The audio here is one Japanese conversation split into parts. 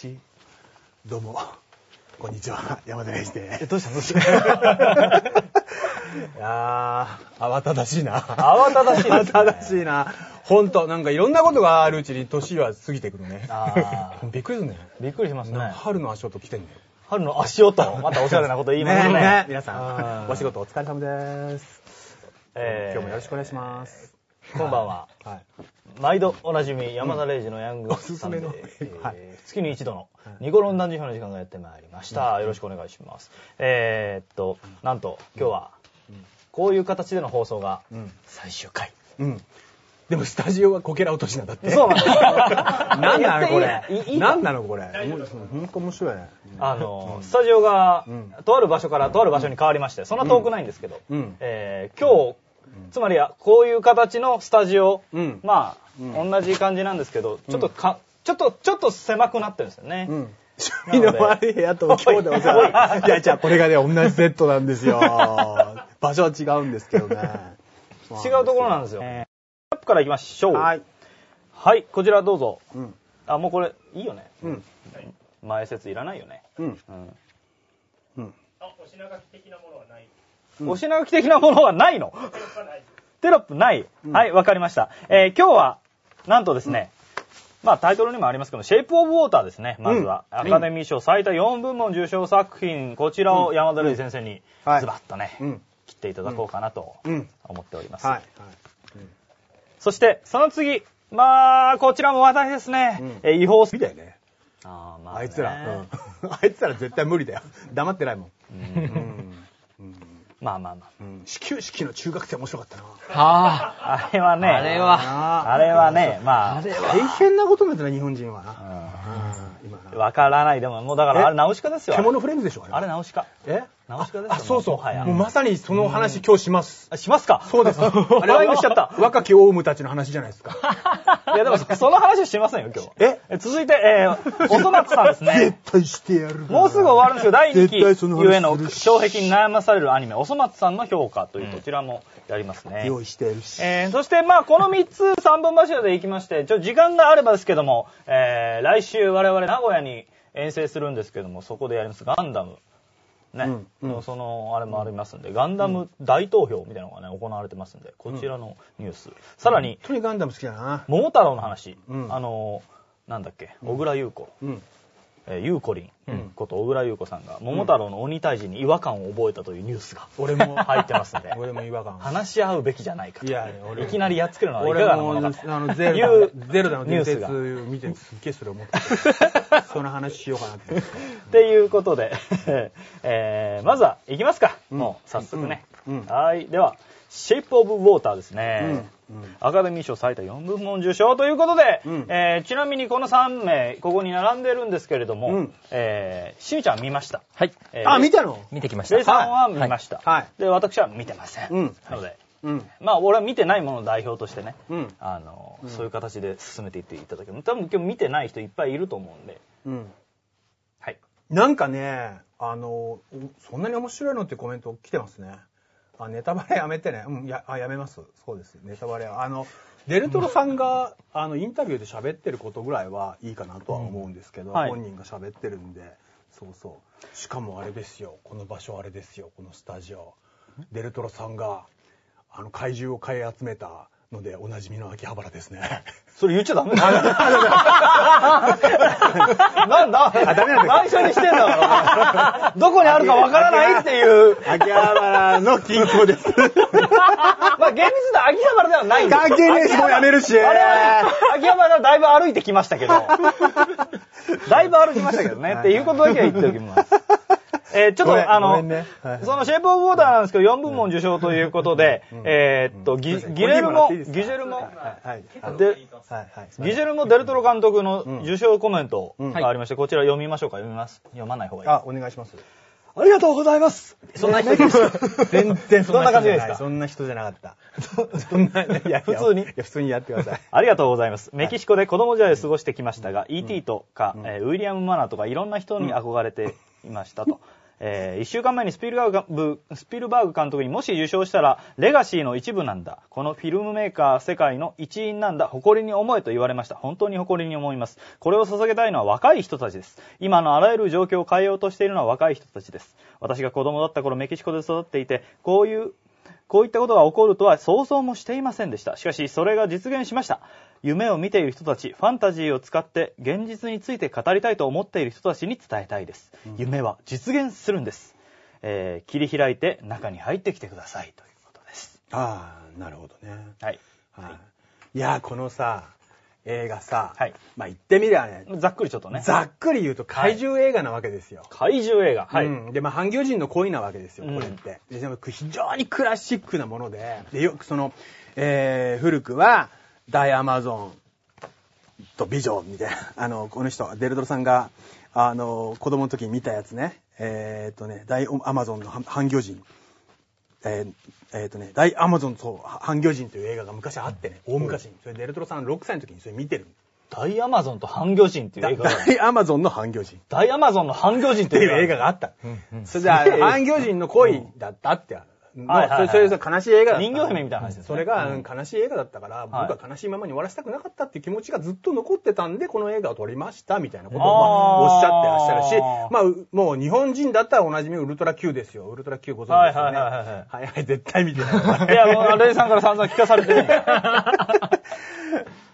し、どうも、こんにちは、山田礼二でえ、どうしたどうしたいやー、慌ただしいな。慌ただしいね慌ただしいな。ほんと、なんかいろんなことがあるうちに年は過ぎてくるね。あ びっくりするね。びっくりしますね。春の足音来てんね春の足音。またおしゃれなこと言いますね。ね皆さうんん、お仕事お疲れ様です。えー今日もよろしくお願いします。こんばんは。はい。毎度おなじみ、山田礼二のヤングおすすめのえー月に一度のはいニコロン男児表の時間がやってまいりました。よろしくお願いします。えーっと、なんと、今日は、こういう形での放送がうん。最終回。うん。でもスタジオはこけら落としなんだって。そうなんです なんなのこれ？なんなのこれ？ほんと面白いね。あの、スタジオがうん、とある場所からとある場所に変わりまして、そんな遠くないんですけど、うんえー今日、つまりこういう形のスタジオ、うんまあ、うん同じ感じなんですけど、ちょっとか、ちょっと、ちょっと狭くなってるんですよね。うん。趣味の悪い部屋と今日でお世話いや、じゃあこれがね、同じセットなんですよ。場所は違うんですけどね。違うところなんですよ。えーアップから行きましょう。はい。はい、こちらどうぞ。うん。あ、もうこれ、いいよね。うん。前説いらないよね。うん。うん。うん。うんお品書き的なものはないの？テロップない。うんはい、わかりました。えー今日は、なんとですね、まあタイトルにもありますけど、シェイプオブウォーターですね、まずは。うんアカデミー賞最多4部門受賞作品、こちらを山田瑠衣先生にはいズバッとね、うん。切っていただこうかなとうん。思っております。はい。そして、その次、まあ、こちらも話題ですね。うんえー違法みだよね。あーまねあいつら。うん。あいつら絶対無理だよ。黙ってないもん。まあまあまうん。始球式の中学生面白かったな。はあ。あれはね、あれはあれはね、まあ、大変なことになってない、日本人はな。ううん今な。んわからない。でも、もうだから、え？あれ、ナウシカですよ。あれ獣フレンズでしょあれ、ナウシカ。え？ナウシカですよあ、そうそう。もはやもうまさにその話今日します。あしますかそうです。あフライングしちゃった。若きオウムたちの話じゃないですか。いや、でも、その話はしませんよ、今日は。え？え続いて、えー、おそ松さんですね絶。対してやるもうすぐ終わるんですよ。第2絶対その話期ゆえの障壁に悩まされるアニメ、おそ松さんの評価という、こちらもやりますね。用意してやるし。えーそして、まあ、この3つ、3本柱でいきまして、ちょ、時間があればですけども、えー来週我々名古屋に遠征するんですけども、そこでやります、ガンダム。ね、うんうん。その、あれもありますんで、ガンダム大投票みたいなのがね、行われてますんで、こちらのニュース。さらに、本当にガンダム好きだな。桃太郎の話、うん。あのーなんだっけ、小倉優子、ゆうこりんうんこと小倉優子さんが、桃太郎の鬼退治に違和感を覚えたというニュースが俺も入ってますんで、俺も違和感。話し合うべきじゃないかと。いや俺いきなりやっつけるのはいか俺も、あがなものかと。の、ゼルダ、の伝説ニュースが見てすっげえそれ思って その話しようかなって。っていうことで、えーまずは行きますか。うんもう早速ね。はい。では、シェイプオブウォーターですね。うんうんアカデミー賞最多4部門受賞ということで、うんえーちなみにこの3名、ここに並んでるんですけれども、うんえーしーちゃん見ました。はい。えーあ、見たの？見てきましレイた。さんは見ました。はい。で、私は見てません。うんなので、うん。まあ、俺は見てないものの代表としてね、うん。あの、そういう形で進めていっていただける。多分今日見てない人いっぱいいると思うんで、うん。はい。なんかね、あの、そんなに面白いのってコメント来てますね。あ、ネタバレやめてね。うん、や、あ、やめます。そうです。ネタバレは。あの、デルトロさんが、あの、インタビューで喋ってることぐらいはいいかなとは思うんですけど、うんはい本人が喋ってるんで、そうそう。しかもあれですよ。この場所あれですよ。このスタジオ。デルトロさんが、あの、怪獣を買い集めたので、おなじみの秋葉原ですね。それ言っちゃダメ？だよ。なんだ？あダメなんだ内緒にしてんだ。どこにあるかわからないっていう。秋葉原の近郊です。まあ厳密な秋葉原ではないんです関係ねえし、もうやめるし。あれは秋葉原だいぶ歩いてきましたけど。だいぶ歩きましたけどね。っていうことだけは言っておきます。えーちょっと、あの、ねはいはいそのシェイプオブウォーターなんですけど、4部門受賞ということで、えーっと、ギギレルモ、ギジェルモ、はい。はい。で、はい。はい。ギジェルモ・デルトロ監督のん受賞コメントうんがありまして、こちら読みましょうか読みます。読まない方がいい。あ、お願いします。ありがとうございます。そんな人です。全然そんな人じゃどんな感じですかない。そんな人じゃなかった。そんな、いや 普通にいや、普通にやってください。ありがとうございます。メキシコで子供時代を過ごしてきましたが、E.T. とか、えーウィリアム・マナーとかいろんな人に憧れていましたと。えーえー、1週間前にスピルバーグスピルバーグ監督にもし受賞したら、レガシーの一部なんだ。このフィルムメーカー世界の一員なんだ。誇りに思えと言われました。本当に誇りに思います。これを捧げたいのは若い人たちです。今のあらゆる状況を変えようとしているのは若い人たちです。私が子供だった頃メキシコで育っていて、こういうこういったことが起こるとは想像もしていませんでした。しかし、それが実現しました。夢を見ている人たち、ファンタジーを使って現実について語りたいと思っている人たちに伝えたいです。うん夢は実現するんです。えー切り開いて中に入ってきてくださいということです。ああ、なるほどね。はい。はい。いやー、このさ、映画さ、はいまあ言ってみりゃね、ざっくりちょっとね。ざっくり言うと怪獣映画なわけですよ。怪獣映画。はい。うん、で、まあ、半魚人の恋なわけですよ、これって。ででも非常にクラシックなもので、で、よくその、えー、古くは、大アマゾンと美女みたいな、あの、この人、デルトロさんが、あの、子供の時に見たやつね、えーっとね、大アマゾンの半半魚人。えーえーっとね、大アマゾンと半魚人という映画が昔あってね、大昔に。それデルトロさん6歳の時にそれ見てる。大アマゾンと半魚人っていう映画が。大アマゾンの半魚人。大アマゾンの半魚人っってていう映画画があった。うんそれで、半魚人の恋だったって。まあ、はいはいはいそれそれそれ悲しい映画だった。人魚姫みたいな話ですねそれが、うんうん悲しい映画だったから、僕は悲しいままに終わらせたくなかったっていう気持ちがずっと残ってたんで、この映画を撮りました、みたいなことを、まあ、おっしゃってらっしゃるしあー、まあ、うもう日本人だったらおなじみウルトラ Q ですよ。ウルトラ Q ご存知ですよね。はいはいはいはいはいはい、絶対見てない。いや、もう、レイさんから散々聞かされてる。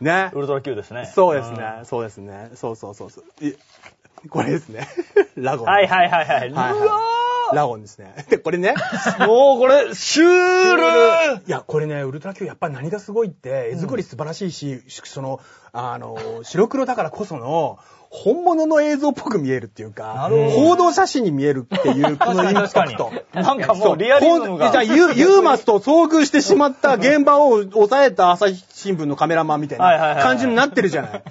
ねウ。ルトラ Q ですね。そうですね、そうですね。そうそうそうそう。いこれですね。ラゴン。はいはいはいはい。はいはいうわラゴンですね。で、これね。ーもうこれ、シュールいや、これね、ウルトラ Q やっぱり何がすごいって、絵作り素晴らしいし、その、あの、白黒だからこその、本物の映像っぽく見えるっていうか報道写真に見えるっていう、このインパクト。なんかもうリアリズムが。じゃあ、ユ ユーマスと遭遇してしまった現場を抑えた朝日新聞のカメラマンみたいな感じになってるじゃない。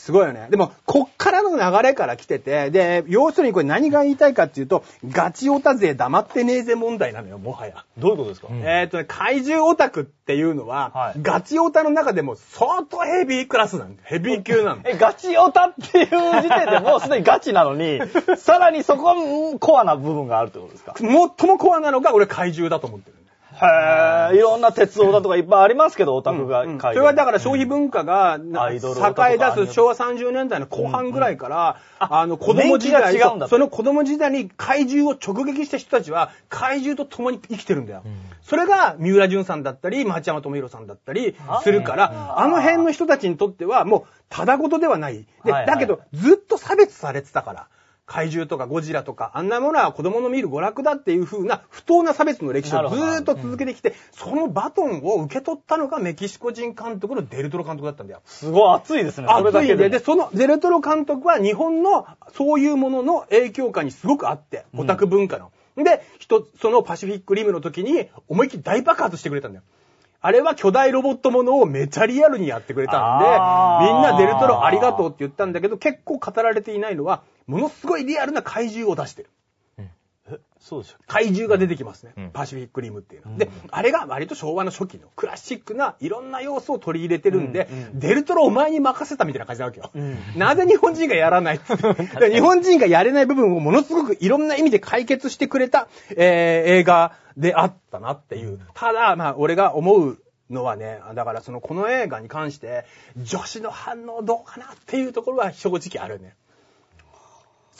すごいよね。でも、こっからの流れから来てて、で、要するにこれ何が言いたいかっていうと、ガチオタ勢黙ってねえぜ問題なのよ、もはや。どういうことですか？えっ、とね、怪獣オタクっていうのは、はいガチオタの中でも相当ヘビークラスなんだよ。ヘビー級なんだよ。え、ガチオタっていう時点でもう すでにガチなのに、さらにそこうんコアな部分があるってことですか？最もコアなのが俺怪獣だと思ってる。へえ、いろんな鉄オタとかいっぱいありますけど、オタクがうん。書いてるそれはだから消費文化が栄え出す昭和30年代の後半ぐらいから、あの子供時代その子供時代に怪獣を直撃した人たちは怪獣と共に生きてるんだよ。それが三浦淳さんだったり、町山智博さんだったりするから、あの辺の人たちにとってはもうただごとではない。で、だけどずっと差別されてたから。怪獣とかゴジラとか、あんなものは子供の見る娯楽だっていう風な不当な差別の歴史をずーっと続けてきて、そのバトンを受け取ったのがメキシコ人監督のデルトロ監督だったんだよ。すごい熱いですね、それだけで。熱いんで、で、そのデルトロ監督は日本のそういうものの影響下にすごくあって、オタク文化の。で、人、そのパシフィックリムの時に思いっきり大爆発してくれたんだよ。あれは巨大ロボットものをめちゃリアルにやってくれたんで、みんなデルトロありがとうって言ったんだけど、結構語られていないのは、ものすごいリアルな怪獣を出してる。え、そうでしょ。怪獣が出てきますね。うん。パシフィックリムっていうの。は。で、あれが割と昭和の初期のクラシックないろんな要素を取り入れてるんで、うん。うん。デルトロお前に任せたみたいな感じなわけよ。うん。なぜ日本人がやらない？っ日本人がやれない部分をものすごくいろんな意味で解決してくれた、えー映画であったなっていう。ただ、まあ、俺が思うのはね、だからそのこの映画に関して、女子の反応どうかなっていうところは正直あるね。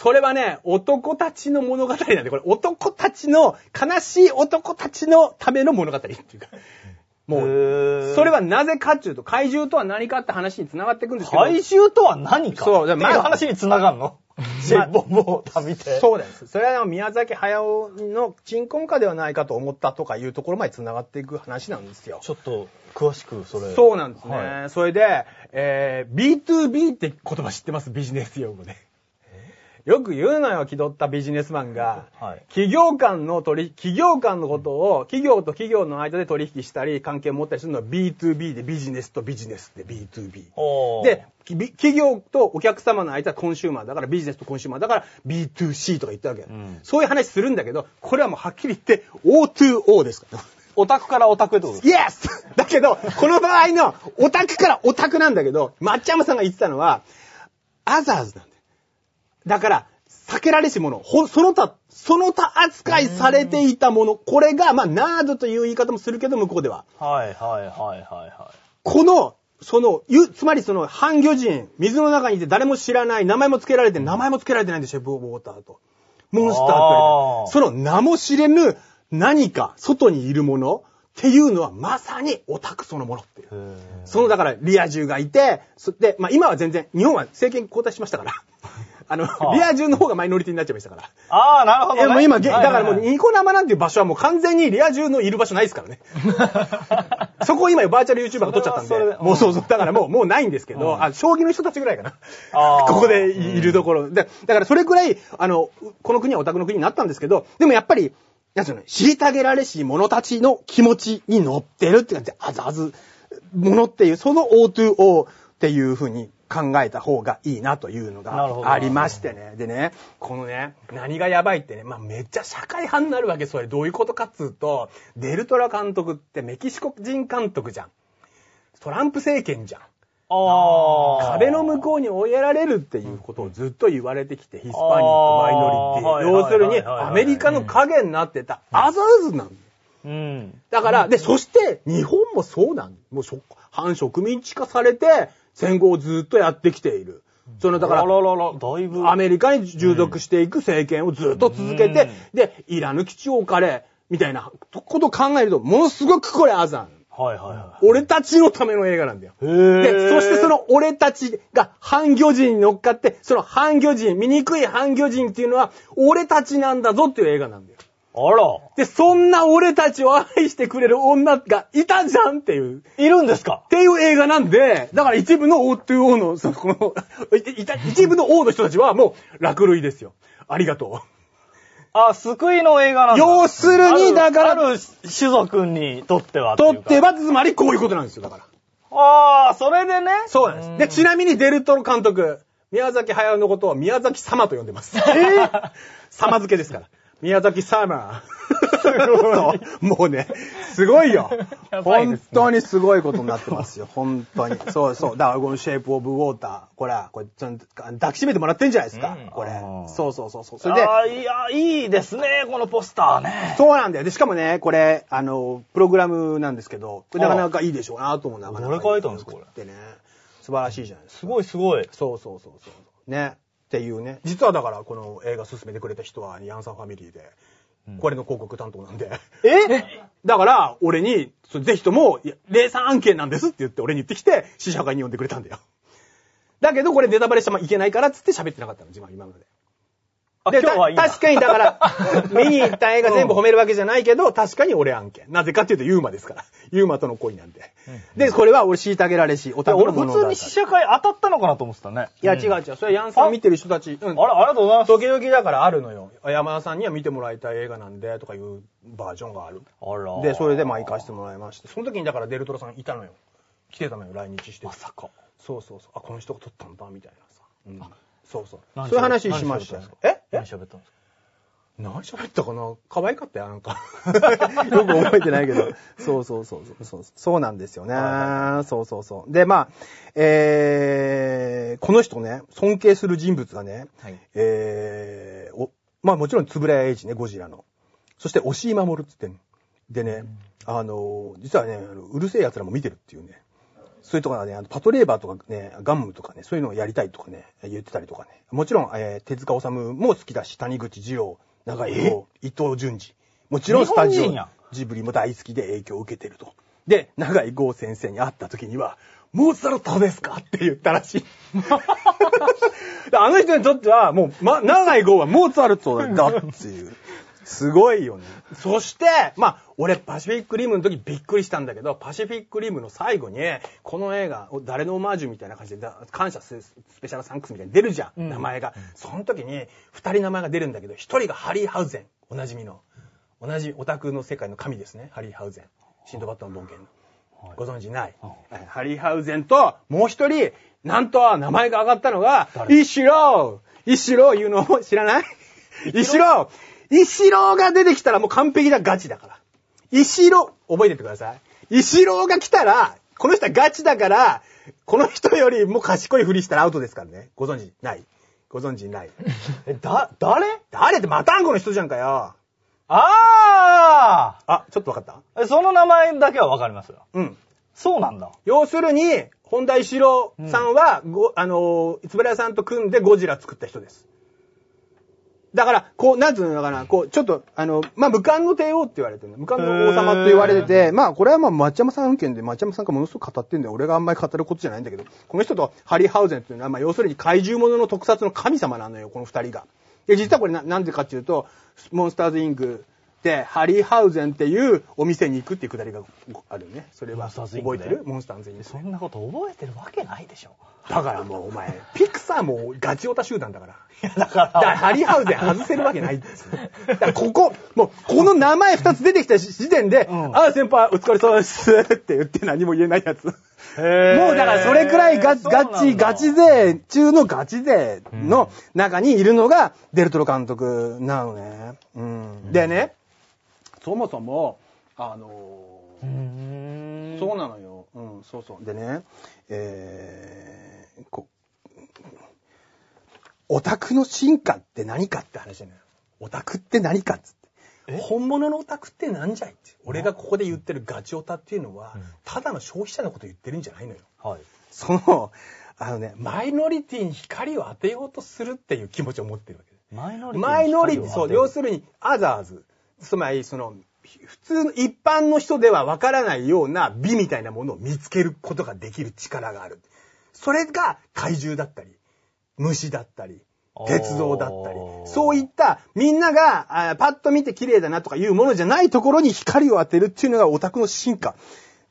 それはね、男たちの物語なんで、これ男たちの、悲しい男たちのための物語っていうか、もう、それは、はなぜかっていうと、怪獣とは何かって話に繋がっていくんですけど、怪獣とは何か？そうっていう話に繋がんの？シェイボンボータ見て。そうです。それは宮崎駿の鎮魂歌ではないかと思ったとかいうところまで繋がっていく話なんですよ。ちょっと、詳しく、それ。そうなんですね。はそれで、えー、B2B って言葉知ってます？ビジネス用語で。よく言うのよ、気取ったビジネスマンが。はい。企業間の取り、企業間のことを、企業と企業の間で取引したり、関係を持ったりするのは B2B で、ビジネスとビジネスで B2B。おー。で、企業とお客様の間はコンシューマーだからビジネスとコンシューマーだから B2C とか言ったわけよ、うん。そういう話するんだけど、これはもうはっきり言って O2O ですから。オタクからオタクってことイエスだけど、この場合のオタクからオタクなんだけど、抹茶山さんが言ってたのは、アザーズなんだから、避けられしもの、ほその他、その他扱いされていたもの、これが、まあ、ナードという言い方もするけど、向こうでは。はいはいはいはいはこの、その、ゆ、つまりその、半魚人、水の中にいて誰も知らない、名前も付けられて、名前も付けられてないんで、シェフ・オブ・ウォーターと。モンスターって言われてあーその名も知れぬ何か、外にいるものっていうのは、まさにオタクそのものっていう。その、だから、リア充がいて、そで、まあ今は全然、日本は政権交代しましたから、あの、あリア充の方がマイノリティになっちゃいましたから。ああ、なるほど、ね。えもう今、げだからもう、はいはいはいニコ生なんていう場所はもう完全にリア充のいる場所ないですからね。そこを今バーチャル YouTuber が取っちゃったんで、そそもうそうそう、だからもう、もうないんですけど、うんあ、将棋の人たちぐらいかな。ここでいるところ。で、だからそれくらい、あの、この国はオタクの国になったんですけど、でもやっぱり、なんていうの、虐げられし者たちの気持ちに乗ってるって感じで、あずあず、ものっていう、その O2O っていうふうに考えた方がいいなというのがありましてね。でね、このね、何がやばいってね、まあめっちゃ社会派になるわけ、それ。どういうことかっつうと、デルトラ監督ってメキシコ人監督じゃん。トランプ政権じゃん。壁の向こうに追いやられるっていうことをずっと言われてきて、ヒスパニック、マイノリティ。要するに、アメリカの影になってたアザーズなの。うん。だから、で、そして、日本もそうなんもう反植民地化されて、戦後をずっとやってきている。その、だから。アメリカに従属していく政権をずっと続けて、で、イラヌ基地を置かれ、みたいなことを考えると、ものすごくこれアザン。はいはいは俺たちのための映画なんだよ。で、そしてそ、の俺たちが反魚人に乗っかって、その反魚人、醜い反魚人っていうのは、俺たちなんだぞっていう映画なんだよ。あら、で、そんな俺たちを愛してくれる女がいたじゃんっていう、いるんですか？っていう映画なんで、だから一部の O2O の、その、この、いいた一部の O の人たちはもう、落類ですよ。ありがとあ、救いの映画なう。んだ。要するに、だから、ある種族にとってはとっては。は、つまりこういうことなんですよ、だから。ああ、それでね。そうなんです。で、ちなみにデルトロ監督、宮崎駿のことを宮崎様と呼んでます。様付けですから。宮崎様。そうもうね、すごいよ。本当にすごいことになってますよ。本当に。そうそう。だからこのシェイプオブウォーター。これ、これ、ちゃんと抱きしめてもらってんじゃないですか。うんこれ。そうそうそうそう。それで、ああ、いや、いいですね、このポスターね。そうなんだよ。で、しかもね、これ、あの、プログラムなんですけど、これなかなかいいでしょうなと思う。なかなかどれ書いたんですかこれってね。素晴らしいじゃないですか。すごいすごい。そうそうそうそう。ね。っていうね。実はだから、この映画進めてくれた人は、ヤンさんファミリーで、これの広告担当なんで。え？だから、俺に、そぜひとも、霊産案件なんですって言って、俺に言ってきて、試写会に呼んでくれたんだよ。だけど、これネタバレしてもいけないからっつって喋ってなかったの、自分は今まで。あ、で確かにだから、見に行った映画全部褒めるわけじゃないけど、確かに俺案件。なぜかっていうと、ユーマですから。ユーマとの恋なんで。で、これは俺虐げられし、お互いのものだから普通に試写会当たったのかなと思ってたね。いや、違う違う。それはヤンさん見てる人たち。うんあら、ありがとうございます。時々だからあるのよ。山田さんには見てもらいたい映画なんで、とかいうバージョンがある。あら。で、それでまあ行かせてもらいまして。その時にだからデルトロさんいたのよ。来てたのよ、来日して。まさか。そうそうそう。あ、この人が撮ったんだ、みたいなさ。うんそうそう。何そういう話しましたえ？何喋ったんですか？何喋ったかな？可愛かったよ、なんか。よく覚えてないけど。そうそうそうそうそう。そうなんですよね。そうそうそう。で、まあ、えー、この人ね、尊敬する人物がね、はいえー、お、まあもちろん、つぶらやエイジね、ゴジラの。そして、押井守っつってんのでね、あの、実はね、うるせえ奴らも見てるっていうね。そういうところがね、あのパトレーバーとかね、ガンムとかね、そういうのをやりたいとかね、言ってたりとかね。もちろん、えー手塚治虫も好きだし、谷口二郎、長井豪、伊藤淳二。もちろんスタジオジブリも大好きで影響を受けてると。で、長井豪先生に会った時には、モーツァルトですかって言ったらしい。あの人にとっては、もう、ま、長井豪はモーツァルトだっていう。すごいよね。そして、まあ、俺パシフィックリムの時びっくりしたんだけど、パシフィックリムの最後に、この映画、誰のオマージュみたいな感じで、だ感謝ススペシャルサンクスみたいに出るじゃん、名前が。その時に、二人名前が出るんだけど、一人がハリー・ハウゼン、おなじみの。同じオタクの世界の神ですね、ハリー・ハウゼン。シンドバッドの冒険の。ご存知ない？ハリー・ハウゼンと、もう一人、なんと名前が上がったのが、イシローイシロー言うの知らない？イシローイシローが出てきたらもう完璧だ、ガチだから。イシロー、覚えててください。イシローが来たら、この人はガチだから、この人よりも賢いふりしたらアウトですからね。ご存知ない？ご存知ない？え、だ、誰？誰ってマタンゴの人じゃんかよ。ああ、ちょっとわかった？あその名前だけはわかりますよ。うん。そうなんだ。要するに、本田一郎さんは、ごあのー、つぶらやさんと組んでゴジラ作った人です。だから、こう、なんつうのかな、こう、ちょっと、あの、まあ、無冠の帝王って言われてるの。無冠の王様と言われてて、まあ、これはまあ、町山さん案件で、町山さんがものすごく語ってんだよ。俺があんまり語ることじゃないんだけど、この人とハリーハウゼンっていうのは、まあ、要するに怪獣ものの特撮の神様なのよ、この二人が。で、実はこれな、なんでかっていうと、モンスターズイングで、ハリーハウゼンっていうお店に行くっていうくだりがあるよね。それは、覚えてる？モンスターズイング。そんなこと覚えてるわけないでしょ。だからもうお前、ピクサーもガチオタ集団だから。いや、だから。だからハリーハウゼン外せるわけないですよ。だからここ、もうこの名前二つ出てきた時点で、うんああ先輩お疲れ様ですって言って何も言えないやつ。もうだからそれくらいガチ、ガチ、ガチ。勢中のガチ勢の中にいるのがデルトロ監督なのね。うん。でね、そもそも、あのうーんそうなのよ。うん、そうそう。でね、えー、こオタクの進化って何かって話じゃないオタクって何かっつって。え？本物のオタクってなんじゃいって。俺がここで言ってるガチオタっていうのは、ただの消費者のこと言ってるんじゃないのよ。はい。その、あのね、マイノリティに光を当てようとするっていう気持ちを持ってるわけです。マイノリティマイノリティ、そう、要るするに、アザーズ。つまり、その、普通の一般の人ではわからないような美みたいなものを見つけることができる力がある。それが怪獣だったり、虫だったり、鉄道だったりそういったみんながあパッと見て綺麗だなとかいうものじゃないところに光を当てるっていうのがオタクの進化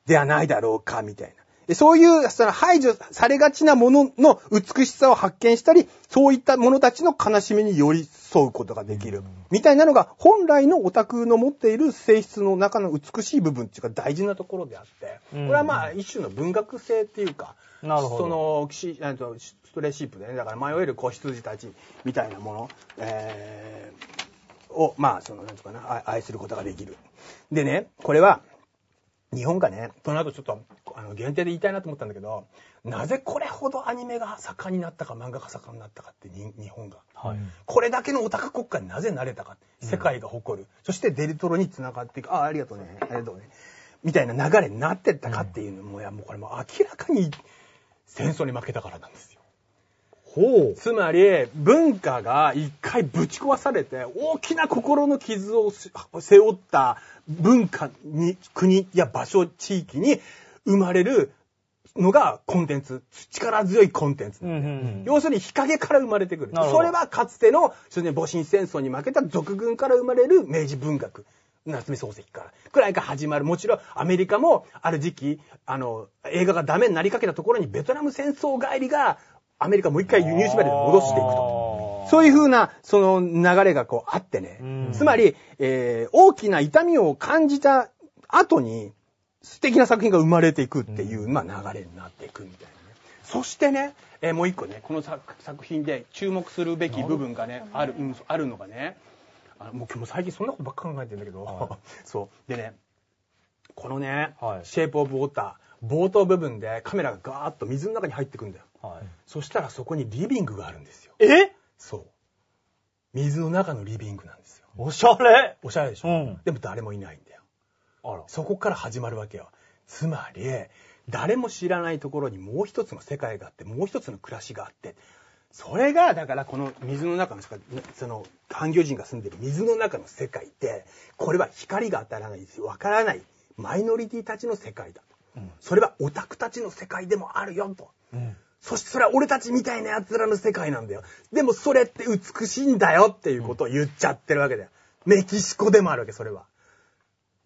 ではないだろうか、みたいな。でそういう、その排除されがちなものの美しさを発見したり、そういった者たちの悲しみに寄り添うことができる。みたいなのが、本来のオタクの持っている性質の中の美しい部分っていうか大事なところであって、こうん。れはまあ一種の文学性っていうか、なるほど。その、ストレーシープでね、だから迷える子羊たちみたいなもの、えーを、まあ、その、なんていうかな、あ愛することができる。でね、これは、日本がね、その後ちょっと、あの、限定で言いたいなと思ったんだけど、なぜこれほどアニメが盛んになったか、漫画が盛んになったかって、に日本が。はい。これだけのオタク国家になぜなれたか。世界が誇る。そしてデルトロにつながっていく。ああ、ありがとうね。ありがとうね。みたいな流れになってったかっていうのも、いや、もうこれもう明らかに戦争に負けたからなんですよ。ほう。つまり、文化が一回ぶち壊されて、大きな心の傷をし背負った文化に、国や場所、地域に生まれるのがコンテンツ。力強いコンテンツ。うんうんうん。要するに日陰から生まれてくる。それはかつての、そ戊辰戦争に負けた俗軍から生まれる明治文学。夏目漱石から。くらいが始まる。もちろんアメリカもある時期、あの、映画がダメになりかけたところにベトナム戦争帰りがアメリカもう一回輸入縛りで戻していくと。そういう風な、その流れがこうあってねうん。つまり、えー大きな痛みを感じた後に、素敵な作品が生まれていくっていう、まあ流れになっていくみたいなね。そしてね、えーもう一個ね、この作作品で注目するべき部分がね、ある、うんあるのがね、あのもう今日も最近そんなことばっか考えてるんだけど、は そう。でね、このね、はいシェイプオブウォーター、冒頭部分でカメラがガーッと水の中に入ってくんだよ。はい。そしたらそこにリビングがあるんですよ。え？そう。水の中のリビングなんですよ。おしゃれおしゃれでしょ、うんでも誰もいないんだよ。あら。そこから始まるわけよ。つまり、誰も知らないところにもう一つの世界があって、もう一つの暮らしがあって、それが、だからこの水の中の、その、環境人が住んでる水の中の世界って、これは光が当たらないですよ。わからないマイノリティたちの世界だと。うんそれはオタクたちの世界でもあるよと。うん。そしてそれは俺たちみたいな奴らの世界なんだよ。でもそれって美しいんだよっていうことを言っちゃってるわけだよ。メキシコでもあるわけ、それは。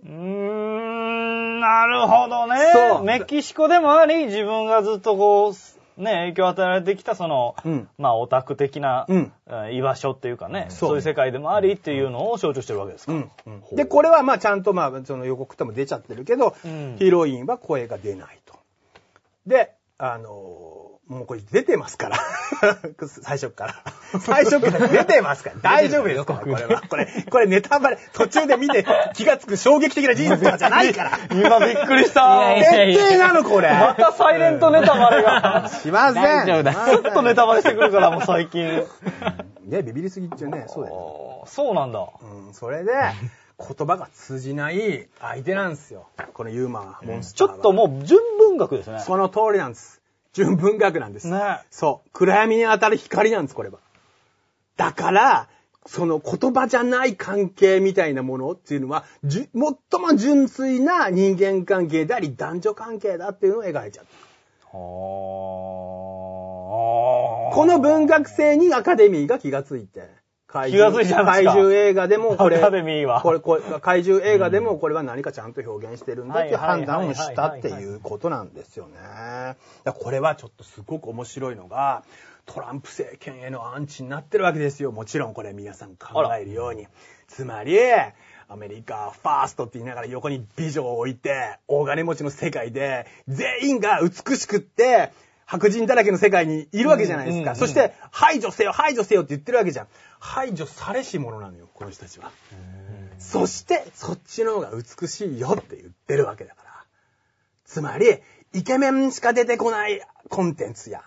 うーん、なるほどね。そうメキシコでもあり、自分がずっとこう、ね、影響を与えられてきた、その、うんまあ、オタク的な、うんえー居場所っていうかね、そういう世界でもありっていうのを象徴してるわけですか。うん。で、これはまあちゃんとまあその予告とも出ちゃってるけど、うんヒロインは声が出ないと。で、あの、もうこれ出てますから。最初から。最初から出てますから。大丈夫ですか？ら、これは。これ、これネタバレ、途中で見て気がつく衝撃的な事実とかじゃないから。今びっくりした。徹底なの、これ。またサイレントネタバレが。しません。大丈夫だちょっとネタバレしてくるから、もう最近。ね、ビビりすぎっちゃね、そうだよ。そうなんだ。うん、それで、言葉が通じない相手なんですよ。このユーマー、モンスちターは。ょっともう純文学ですね。その通りなんです。純文学なんです。ねそう。暗闇に当たる光なんです、これは。だから、その言葉じゃない関係みたいなものっていうのは、最も純粋な人間関係であり、男女関係だっていうのを描いちゃった。ここの文学性にアカデミーが気がついて。怪気がついちゃうんですか？怪獣映画でもこれ、これ、これ、怪獣映画でもこれは何かちゃんと表現してるんだっていう判断をしたっていうことなんですよね。これはちょっとすごく面白いのが、トランプ政権へのアンチになってるわけですよ。もちろんこれ皆さん考えるように。つまり、アメリカファーストって言いながら横に美女を置いて、大金持ちの世界で、全員が美しくって、白人だらけの世界にいるわけじゃないですか。うんうんそして、排除せよ、排除せよって言ってるわけじゃん。排除されし者なのよ、この人たちは。そして、そっちの方が美しいよって言ってるわけだから。つまり、イケメンしか出てこないコンテンツや。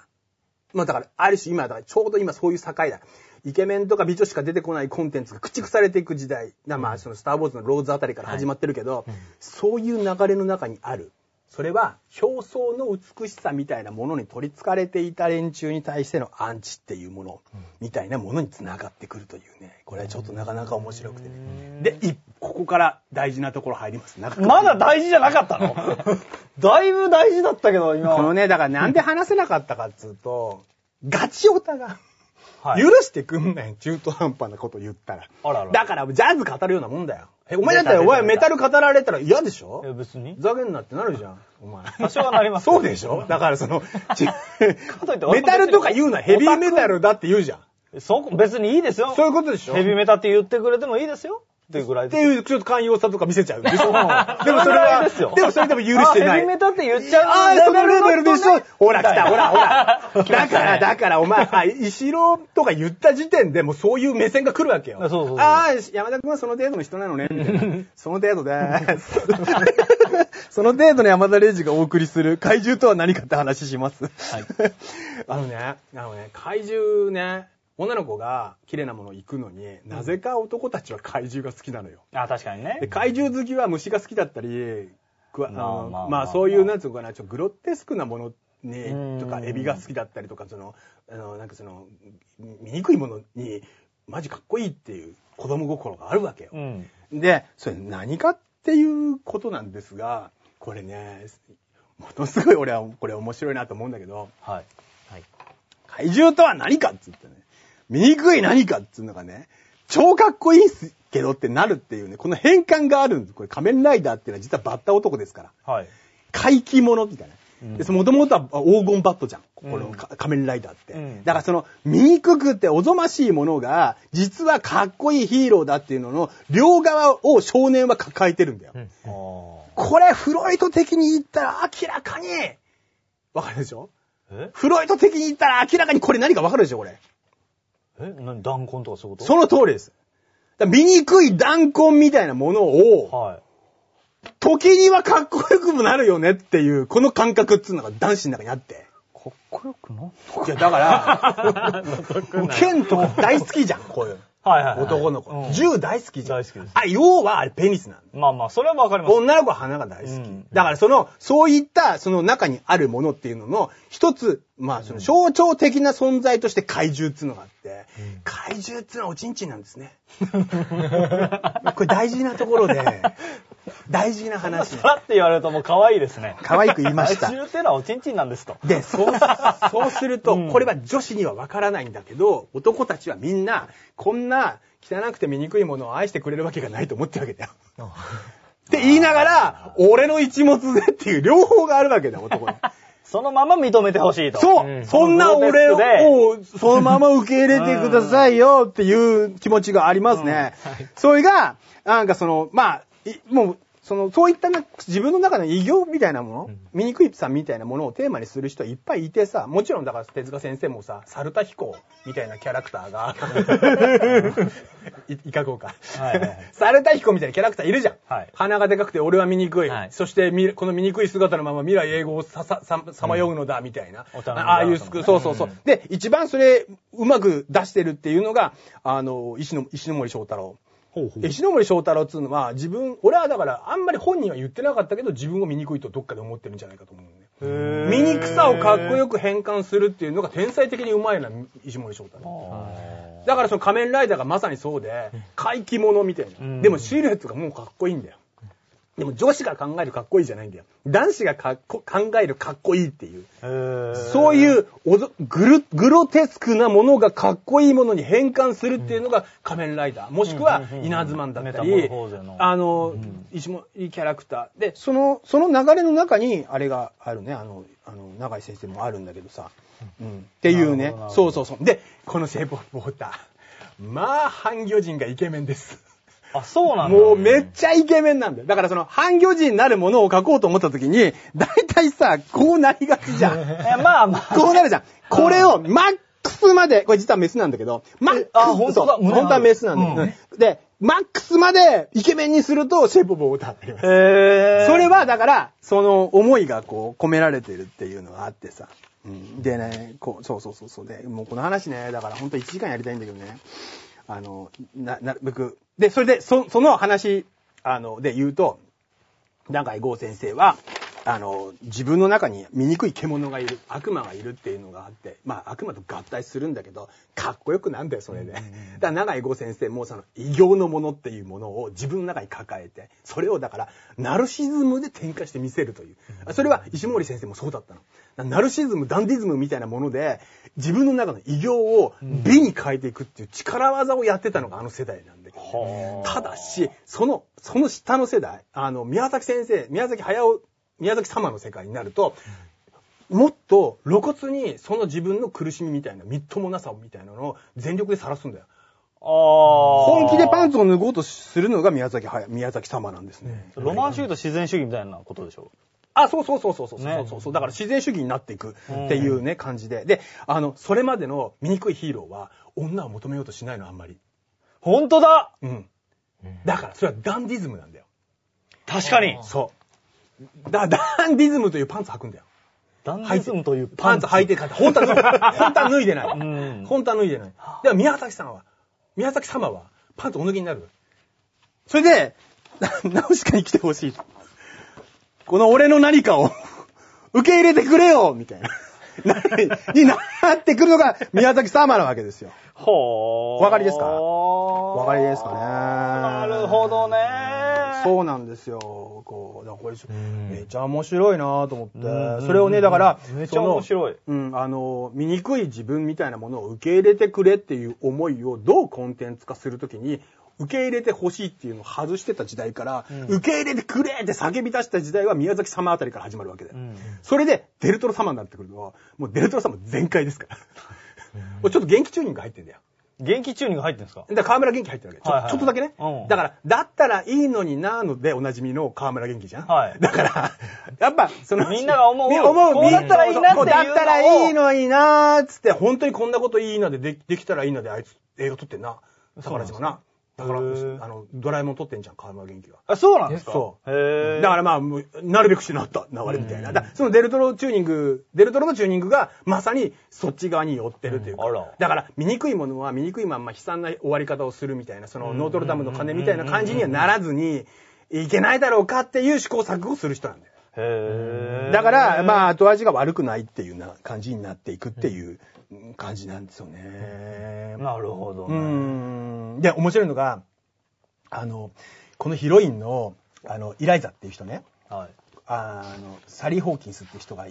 まあだから、ある種今、だからちょうど今そういう境だ。イケメンとか美女しか出てこないコンテンツが駆逐されていく時代。なまあ、そのスター・ウォーズのローズあたりから始まってるけど、そういう流れの中にある。それは、表層の美しさみたいなものに取り憑かれていた連中に対してのアンチっていうもの、みたいなものにつながってくるというね。これはちょっとなかなか面白くてね。で、いここから大事なところ入ります。中まだ大事じゃなかったの？だいぶ大事だったけど、今。このね、だからなんで話せなかったかっつうと、ガチオタが、はい許してくんない中途半端なこと言ったら。あららだから、ジャズ語るようなもんだよ。え、お前だったら、お前メタル語られたら嫌でしょ？え別に。ふざけんなってなるじゃん、お前。多少はなります。そうでしょ？だからその、メタルとか言うのはヘビーメタルだって言うじゃん。そこ、別にいいですよ。そういうことでしょ？ヘビメタって言ってくれてもいいですよ。っていうぐらいっ。ていうちょっと寛容さとか見せちゃうでもそれはいでもそれでも許してない。あヘビメタって言っちゃうああ、そのレベルでしょ？ほら来た、ほらほら。だから、だからお前、あ石郎とか言った時点でもうそういう目線が来るわけよ。そうそうそうああ、山田君はその程度の人なのね、みたいな。その程度です。その程度の山田礼二がお送りする怪獣とは何かって話します。あのね、あのね、怪獣ね、女の子が綺麗なもの行くのに、なぜか男たちは怪獣が好きなのよ。あ、確かにねで。怪獣好きは虫が好きだったり、くわあのまあそういう、なんつうのかな、ちょっとグロテスクなものうんに、とか、エビが好きだったりとか、その、あの、なんかその、醜いものに、マジかっこいいっていう子供心があるわけよ。うん。で、それ何かっていうことなんですが、これね、ものすごい俺はこれ面白いなと思うんだけど、はい。怪獣とは何かっつってね、醜い何かっつうのがね、超かっこいいっすけどってなるっていうね、この変換があるんです。これ仮面ライダーっていうのは実はバッタ男ですから。はい。怪奇者みたいな。もともとは黄金バットじゃん。こうんのか仮面ライダーって。うんだからその、醜くておぞましいものが、実はかっこいいヒーローだっていうのの、両側を少年は抱えてるんだよ。うん。あこれ、フロイト的に言ったら明らかに、わかるでしょ？フロイト的に言ったら明らかにこれ何かわかるでしょこれ。え何弾痕とかそういうこと？その通りです。醜い弾痕みたいなものを、はい。時にはかっこよくもなるよねっていう、この感覚っていうのが男子の中にあって。かっこよくない？いや、だから、剣とか大好きじゃん、こういう。はいはいはい。男の子。うん銃大好きじゃん。大好きですあれ、要はあれペニスなの。まあまあ、それはわかります。女の子は花が大好き。うんだからその、そういった、その中にあるものっていうのの、一つ、まあその象徴的な存在として怪獣っていうのがあって、怪獣っていうのはおちんちんなんですね。これ大事なところで、大事な話。さらって言われるともう可愛いですね。可愛く言いました怪獣ってのはおちんちんなんですと。で、そう、そうすると、うんこれは女子にはわからないんだけど、男たちはみんな、こんな汚くて醜いものを愛してくれるわけがないと思ってるわけだよ。って言いながら、俺の一物でっていう両方があるわけだよ、男に。そのまま認めてほしいと。そう、うんそんな俺をそのまま受け入れてくださいよっていう気持ちがありますね。それが、なんかその、まあ、いもう、その、そういったな自分の中の異形みたいなもの、醜いさんみたいなものをテーマにする人はいっぱいいてさ、もちろんだから手塚先生もさ、猿田彦みたいなキャラクターが、い、いかごうか。はいはいはい猿田彦みたいなキャラクターいるじゃん。はい鼻がでかくて俺は醜い。はいそしてみこの醜い姿のまま未来英語をささささまようのだ、みたいな。お頼みだああいうスク、そうそうそう。で、一番それ、うまく出してるっていうのが、あの、石の石ノ森章太郎。石ノ森章太郎っつうのは、自分、俺はだから、あんまり本人は言ってなかったけど、自分を醜いとどっかで思ってるんじゃないかと思うね。へー醜さをかっこよく変換するっていうのが天才的にうまいな、石森章太郎。だからその仮面ライダーがまさにそうで、怪奇者みたいな。んでもシルエットがもうかっこいいんだよ。でも女子が考えるかっこいいじゃないんだよ。男子がかっこ考えるかっこいいっていう。そういうグルグロテスクなものがかっこいいものに変換するっていうのが仮面ライダー。もしくは稲妻だったりあの、石もいいキャラクター。で、その、その流れの中に、あれがあるね、あの、あの、長井先生もあるんだけどさ。うん。っていうねそうそうそう。で、このシェイプオブウォーター。まあ、半魚人がイケメンです。あ、そうなんだ。もうめっちゃイケメンなんだよ。だからその半魚人になるものを書こうと思った時に、大体さ、こうなりがちじゃん。いやまあまあ。こうなるじゃん。これをマックスまで、これ実はメスなんだけど、マックス、あ本当だ本当はメスなんだよ、で、マックスまでイケメンにすると、シェイプオブウォーターになります。へーそれはだから、その思いがこう込められてるっていうのがあってさ。うん、でね、こう、そうそうそうそう。で、もうこの話ね、だから本当1時間やりたいんだけどね。あの、な、なるべく。で、それで、そ、その話、あの、で言うと、長井剛先生は、あの、自分の中に醜い獣がいる、悪魔がいるっていうのがあって、まあ悪魔と合体するんだけど、かっこよくなんだよ、それで。だから長井剛先生もその異形のものっていうものを自分の中に抱えて、それをだから、ナルシズムで転化して見せるという。それは石森先生もそうだったの。ナルシズム、ダンディズムみたいなもので、自分の中の異形を美に変えていくっていう力技をやってたのがあの世代なんだけど、はあただし、その、その下の世代、あの、宮崎先生、宮崎駿、宮崎様の世界になると、もっと露骨にその自分の苦しみみたいな、みっともなさみたいなのを全力で晒すんだよ。ああ。本気でパンツを脱ごうとするのが宮崎駿、宮崎様なんですね。ロマン主義と自然主義みたいなことでしょ？あ、そうそうそうそうそう、ねそうそうだから自然主義になっていくっていうね、感じで。で、あの、それまでの醜いヒーローは女を求めようとしないの、あんまり。本当だうん。だから、それはダンディズムなんだよ。確かにそう。だ、ダンディズムというパンツ履くんだよ。ダンディズムというパンツ履いて帰って、本当は は脱いでない。うん本当は脱いでない。でも宮崎さんは、宮崎様は、パンツお脱ぎになる？それで、なナウシカに来てほしいと。この俺の何かを受け入れてくれよみたいな。な になってくるのが宮崎様なわけですよ。ほー。お分かりですか？お分かりですかねなるほどね。そうなんですよ。こう、だこれ、めっちゃ面白いなと思ってうん。それをね、だから、めっちゃ面白いうん、あの、醜い自分みたいなものを受け入れてくれっていう思いをどうコンテンツ化するときに、受け入れてほしいっていうのを外してた時代から、受け入れてくれって叫び出した時代は宮崎様あたりから始まるわけだよ。うんそれで、デルトロ様になってくるのは、もうデルトロ様全開ですから。もうちょっと元気チューニング入ってんだよ。元気チューニング入ってるんですか？だから川村元気入ってるわけ。ちょ,、はいはいちょっとだけね。うんだから、だったらいいのになーのでおなじみの川村元気じゃん。はいだから、やっぱ、その、みんなが思うみ思う、こうだったらいいなってだったらいいのになーっつって、本当にこんなこといいなででできたらいいなであいつ映画撮ってんな。宝島な。だから、あの、ドラえもん撮ってんじゃん、川村元気が。あ、そうなんですか？そうへー。だからまあ、なるべくしてなった、流れみたいな。だそのデルトロチューニング、デルトロのチューニングがまさにそっち側に寄ってるというか。うんあらだから、醜いものは醜いまんま悲惨な終わり方をするみたいな、そのノートルダムの鐘みたいな感じにはならずに、いけないだろうかっていう試行錯誤をする人なんだよ。へー。だから、まあ、後味が悪くないっていうな感じになっていくっていう感じなんですよね。なるほどうね。ん。で、面白いのが、あの、このヒロインの、あの、イライザっていう人ね、はい。あの、サリー・ホーキンスっていう人が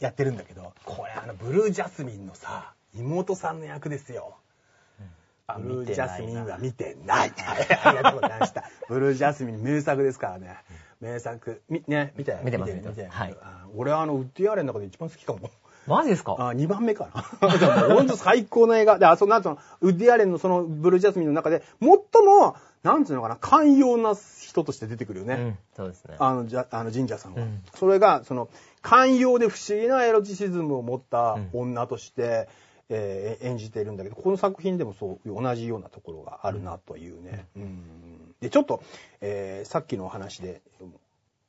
やってるんだけど、これあの、ブルージャスミンのさ、妹さんの役ですよ。あブルージャスミンは見見てない。は いありがとうございました。ブルージャスミン名作ですからね。名作。み、ね、見て見てます見見てます見はいあ俺はあの、ウッディアレンの中で一番好きかも。マジですか？あ、2番目かな。でも本当最高の映画。で、あ、その後の、ウッディアレンのそのブルージャスミンの中で、最も、なんつうのかな、寛容な人として出てくるよね。うん。そうですね。あの、じゃ、あの神社さんは。うんそれが、その、寛容で不思議なエロチシズムを持った女として、えー演じているんだけど、この作品でもそう、同じようなところがあるなというね。うんで、ちょっと、えーさっきのお話で、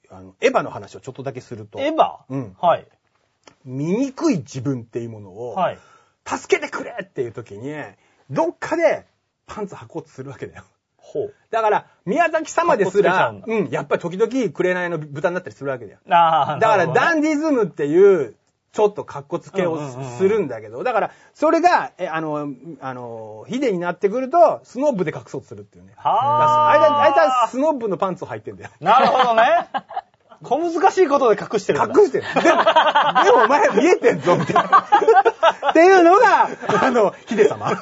あの、エヴァの話をちょっとだけすると、エヴァ？うんはい。醜い自分っていうものを、はい。助けてくれっていう時に、どっかでパンツ履こうとするわけだよ。ほう。だから、宮崎様ですら、うん、やっぱり時々紅の豚になったりするわけだよ。ああ、だから、ダンディズムっていう、ちょっと格好つけをするんだけど、だから、それが、え、あの、あの、ヒデになってくると、スノッブで隠そうとするっていうね。はあ。あいつはスノッブのパンツを履いてんだよ。なるほどね。小難しいことで隠してるんだ。隠してる。でも、でもお前見えてんぞ、みたいな。っていうのが、あの、ヒデ様。っ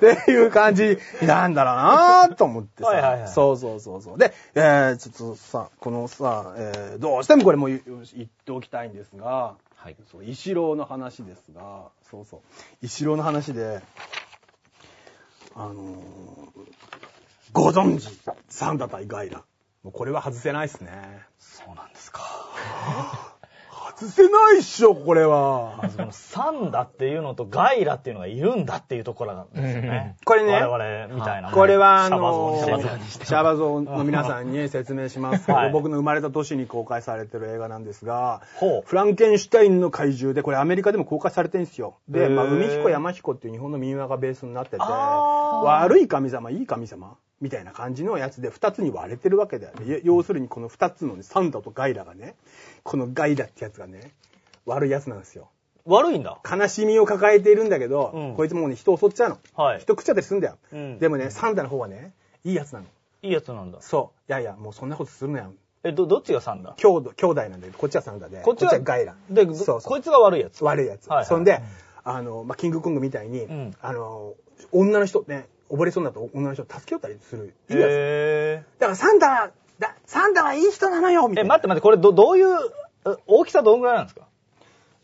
ていう感じなんだろうなと思ってさ。はいはいはいそうそうそうそう。で、えー、ちょっとさ、このさ、えー、どうしてもこれも言言っておきたいんですが、はい。そう、石郎の話ですが、そうそう。石郎の話で、あのーご存知、サンダ対ガイラ。もうこれは外せないですね。そうなんですか。外せないっしょ、これは。まずこのサンダっていうのとガイラっていうのがいるんだっていうところなんですよね。これね我々みたいな。これは、あシャバ像のー、シャバ像の皆さんに説明しますけど、はい僕の生まれた年に公開されてる映画なんですが、フランケンシュタインの怪獣で、これアメリカでも公開されてるんですよ。で、まあ、海彦山彦っていう日本の民話がベースになってて、悪い神様、いい神様みたいな感じのやつで二つに割れてるわけだよね。要要するにこの二つのね、サンダとガイラがね、このガイラってやつがね、悪いやつなんですよ。悪いんだ。悲しみを抱えているんだけど、うんこいつもうね、人を襲っちゃうの。はい。人食っちゃったりするんだよ。うんでもね、サンダの方はね、いいやつなの。いいやつなんだ。そう。いやいや、もうそんなことするなよ。え、ど、どっちがサンダ兄弟兄弟なんだけど、こっちはサンダで、こっちはガイラ。で、どそうそうこいつが悪いやつ。悪いやつ。はいはいそんで、あの、まあ、キングコングみたいに、うんあの、女の人ね、溺れそうになった女の人を助けよったりする。いいやつ。へだからサンダだ、サンダはいい人なのよみー。え、たいな。待って待って、これど、どういう、え大きさどんぐらいなんですか？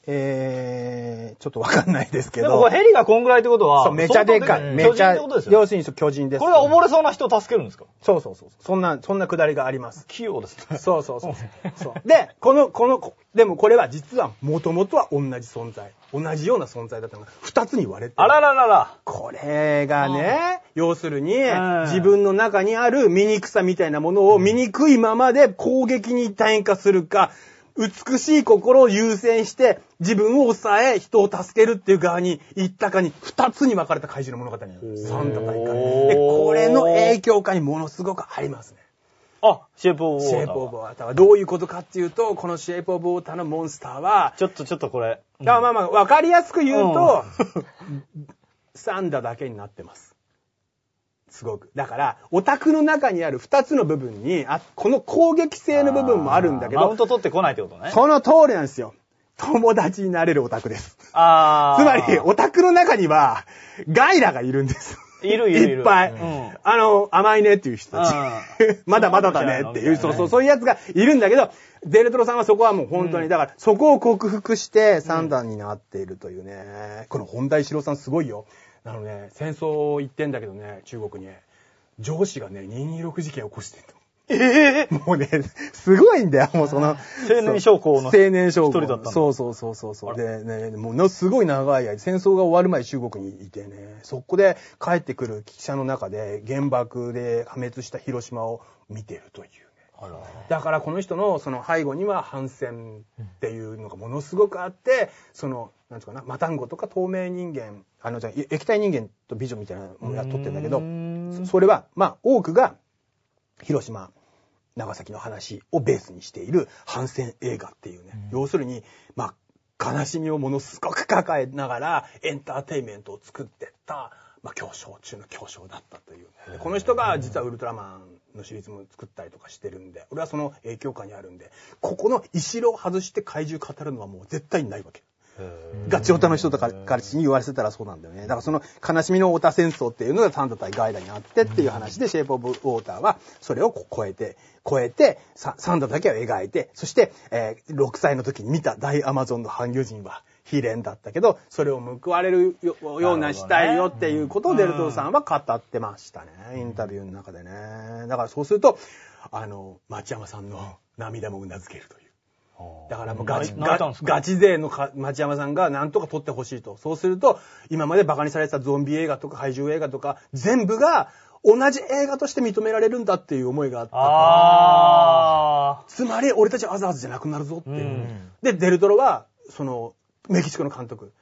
えー、ちょっとわかんないですけど。でもこれヘリがこんぐらいってことは、そう、めちゃでかい。めちゃ、巨人ってことですよ。要するにそう巨人です。これは溺れそうな人を助けるんですか？そうそうそう。そんな、そんなくだりがあります。器用ですね。そうそうそう。そうで、この、この、こでもこれは実は元々は同じ存在。同じような存在だったのが二つに割れてる。あらららら。これがね、要するに、ん自分の中にある醜さみたいなものを醜いままで攻撃に転化するか、美しい心を優先して、自分を抑え、人を助けるっていう側に行ったかに、二つに分かれた怪獣の物語なの。サンタ対カで、これの影響下にものすごくありますね。あ、シェイプオブウォーター。シェイプオブウォーターはどういうことかっていうと、このシェイプオブウォーターのモンスターは、ちょっとちょっとこれ。だからまあまあ、わかりやすく言うと、サンダだけになってます。すごく。だから、オタクの中にある二つの部分に、あ、この攻撃性の部分もあるんだけど、マウント取ってこないってことね。その通りなんですよ。友達になれるオタクです。あーつまり、オタクの中には、ガイラがいるんです。いるいるいるっぱい。うんあの、甘いねっていう人たちう。まだまだだねっていう、そそううそう、そういうやつがいるんだけど、デルトロさんはそこはもう本当に、だから、そこを克服して三段になっているというね。この本田一郎さんすごいよ。あのね、戦争行ってんだけどね、中国に。上司がね、226事件起こしてんの。ええ？もうね、すごいんだよ、もうその。青年将校の青年将校。一人だったそうそうそうそうそう。でね、ものすごい長い間、戦争が終わる前中国にいてね、そこで帰ってくる汽車の中で原爆で破滅した広島を見てるというね。だからこの人のその背後には反戦っていうのがものすごくあって、その、なんつうかな、マタンゴとか透明人間、あの、じゃあ液体人間と美女みたいなものやっとってんだけどそそれは、まあ、多くが、広島、長崎の話をベースにしている反戦映画っていうね、要するに、まあ、悲しみをものすごく抱えながらエンターテインメントを作ってった、まあ、巨匠中の巨匠だったという、この人が実はウルトラマンのシリーズも作ったりとかしてるんで、俺はその影響下にあるんで、ここの石炉を外して怪獣語るのはもう絶対にないわけ。ガチオタの人とかからに言わせたらそうなんだよね。だからその悲しみのオタ戦争っていうのがサンダ対ガイダにあってっていう話で、シェイプオブウォーターはそれを超えて、超えて、ササンダだけを描いて、そして、えー6歳の時に見た大アマゾンの半魚人は、非連だったけど、それを報われるよようなしたいよっていうことをデルトロさんは語ってましたね。インタビューの中でね。だからそうすると、あの、町山さんの涙もうなずけるという。だからもうガチ、ガチ勢のか町山さんがなんとか撮ってほしいと。そうすると、今まで馬鹿にされてたゾンビ映画とか怪獣映画とか、全部が同じ映画として認められるんだっていう思いがあったから。あつまり俺たちはアザーズじゃなくなるぞっていう。うんで、デルトロは、その、メキシコの監督。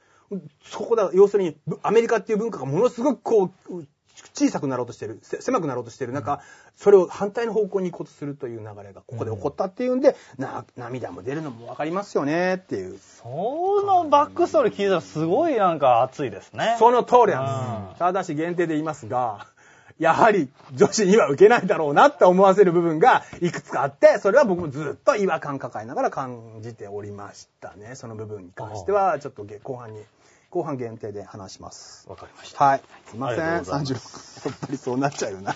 そこだ、要するに、ぶアメリカっていう文化がものすごくこう、う小さくなろうとしてる、せ狭くなろうとしてる中、それを反対の方向に行こうとするという流れがここで起こったっていうんで、な涙も出るのもわかりますよねっていう。ーそのバックストーリー聞いたらすごいなんか熱いですね。その通りなんです。ただし限定で言いますが、やはり女子には受けないだろうなって思わせる部分がいくつかあって、それは僕もずっと違和感抱えながら感じておりましたね。その部分に関しては、ちょっとげ後半に、後半限定で話します。わかりました。はい。すいません。ありがとうござい36。やっぱりそうなっちゃうよな。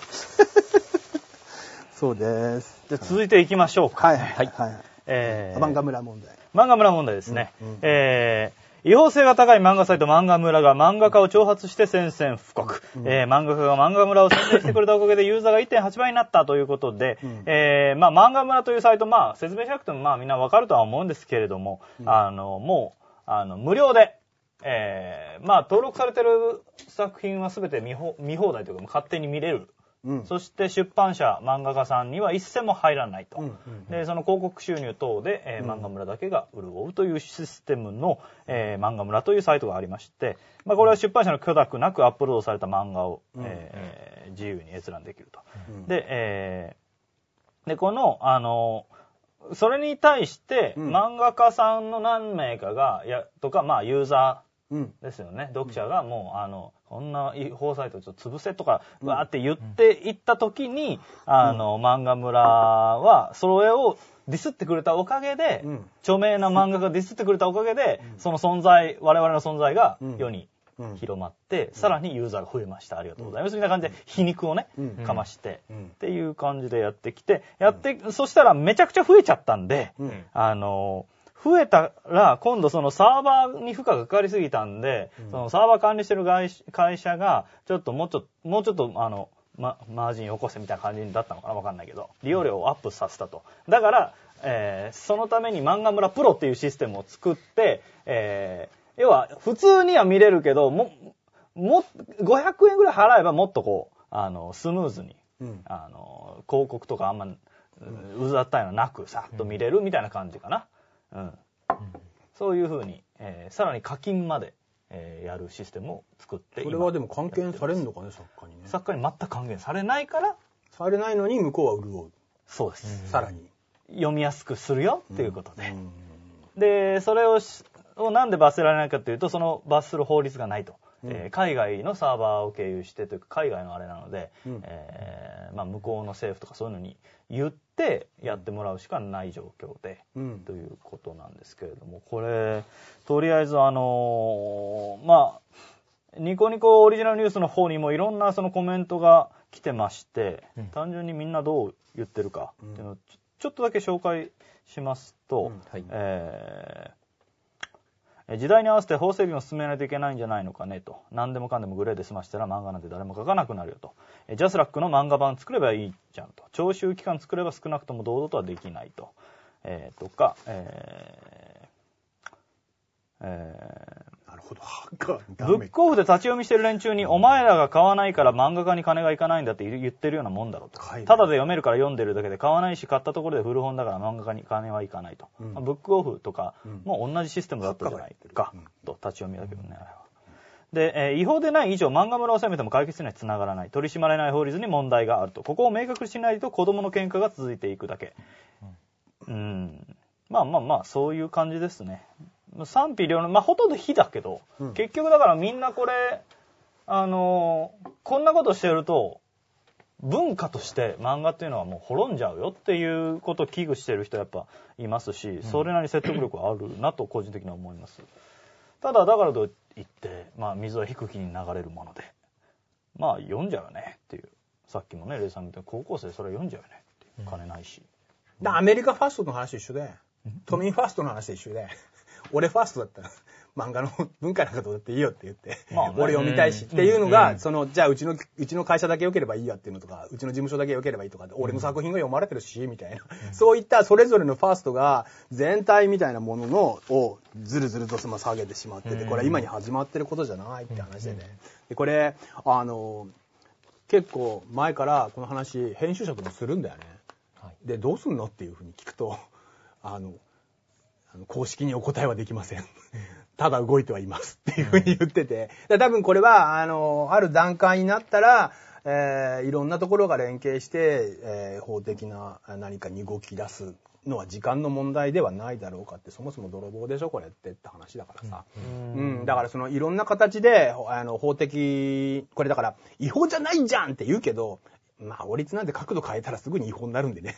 そうです。じゃあ続いていきましょうか。はい。はい。はい。えー漫画村問題。漫画村問題ですね。うんうんえー違法性が高い漫画サイト漫画村が漫画家を挑発して宣戦布告、えー漫画家が漫画村を宣伝してくれたおかげでユーザーが1.8倍になったということで、んえーまあ、漫画村というサイト、まあ、説明しなくてもまあみんなわかるとは思うんですけれども、あのもうあの無料で、えーまあ、登録されてる作品は全て見放題というか勝手に見れる。うん。そして出版社、漫画家さんには一銭も入らないと。うんうんで、その広告収入等で、えー漫画村だけが潤うというシステムの、えー漫画村というサイトがありまして、まあ、これは出版社の許諾なくアップロードされた漫画を、えー自由に閲覧できると。うんで、えーで、この、あの、それに対して、うん漫画家さんの何名かが、や、とか、まあ、ユーザー、うん。ですよね。読者がもう、あの、こんな違法サイトちょっと潰せとか、わーって言っていった時に、あの、漫画村は、それをディスってくれたおかげで、うん。著名な漫画がディスってくれたおかげで、その存在、我々の存在がうん。世にうん。広まって、さらにユーザーが増えました。ありがとうございます。みたいな感じで、皮肉をね、うん。かまして、うん。っていう感じでやってきて、やって、そしたらめちゃくちゃ増えちゃったんで、うん。あの、増えたら、今度そのサーバーに負荷がかかりすぎたんで、そのサーバー管理してる会会社が、ちょっともうちょっと、もうちょっと、あの、ま、マージンを起こせみたいな感じだったのかな？わかんないけど、利用料をアップさせたと。だから、えーそのために漫画村プロっていうシステムを作って、えー要は、普通には見れるけど、も、も、500円ぐらい払えばもっとこう、あの、スムーズに、うんあの、広告とかあんま、ううざったいのなくさっと見れるみたいな感じかな。うん。そういうふうに、えーさらに課金まで、えーやるシステムを作って、それはでも関係されるのかね、作家にね。作家に全く還元されないから、されないのに向こうは潤う。そうです。さらに。読みやすくするよっていうことで。うんで、それをしをなんで罰せられないかというと、その罰する法律がないと。えー海外のサーバーを経由してというか、海外のあれなので、うん。えーまあ、向こうの政府とかそういうのに言ってやってもらうしかない状況で、うん。ということなんですけれども、これ、とりあえずあのーまあ、ニコニコオリジナルニュースの方にもいろんなそのコメントが来てまして、単純にみんなどう言ってるかっていうのをちょっとだけ紹介しますと、うん。はい。えー時代に合わせて法整備も進めないといけないんじゃないのかねと。何でもかんでもグレーで済ましたら漫画なんて誰も描かなくなるよと。ジャスラックの漫画版作ればいいじゃんと。徴収期間作れば少なくとも堂々とはできないと。えーとか、えーえーるほど。ブックオフで立ち読みしてる連中に、お前らが買わないから漫画家に金がいかないんだって言ってるようなもんだろうと。はいただで読めるから読んでるだけで買わないし、買ったところで古本だから漫画家に金はいかないと。うんまあブックオフとかうんも同じシステムだったじゃないかうん、と立ち読みだけどね、あれは。で、えー違法でない以上、漫画村を攻めても解決にはつながらない。取り締まれない法律に問題があると。ここを明確にしないと子供の喧嘩が続いていくだけ。うん。まあまあまあ、そういう感じですね。賛否両論、まあほとんど非だけど、うん結局だからみんなこれ、あのーこんなことしてると、文化として漫画っていうのはもう滅んじゃうよっていうことを危惧してる人やっぱいますし、それなりに説得力はあるなと個人的には思います。ただだからといって、まあ水は低きに流れるもので、まあ読んじゃうよねっていう。さっきもね、レイさんみたいに高校生それは読んじゃうよねっていう。金ないし。だアメリカファーストの話一緒で、都民ファーストの話と一緒で、俺ファーストだった。ら、漫画の文化なんかどうだっていいよって言って、まあね。俺読みたいし。っていうのが、その、じゃあうちの、うちの会社だけ良ければいいやっていうのとか、うちの事務所だけ良ければいいとか、俺の作品が読まれてるし、みたいな。そういったそれぞれのファーストが全体みたいなものの、をずるずるとまあ下げてしまってて、これは今に始まってることじゃないって話でね。で、これ、あの、結構前からこの話、編集者ともするんだよね。で、どうすんのっていうふうに聞くと、あの公式にお答えはできません。ただ動いてはいますっていうふうに言ってて。で多分これは、あの、ある段階になったら、えーいろんなところが連携して、えー法的な何かに動き出すのは時間の問題ではないだろうかって、そもそも泥棒でしょこれってって話だからさ。うん、だからそのいろんな形で、あの、法的、これだから違法じゃないじゃんって言うけど、まあ法律なんて角度変えたらすぐに違法になるんでね。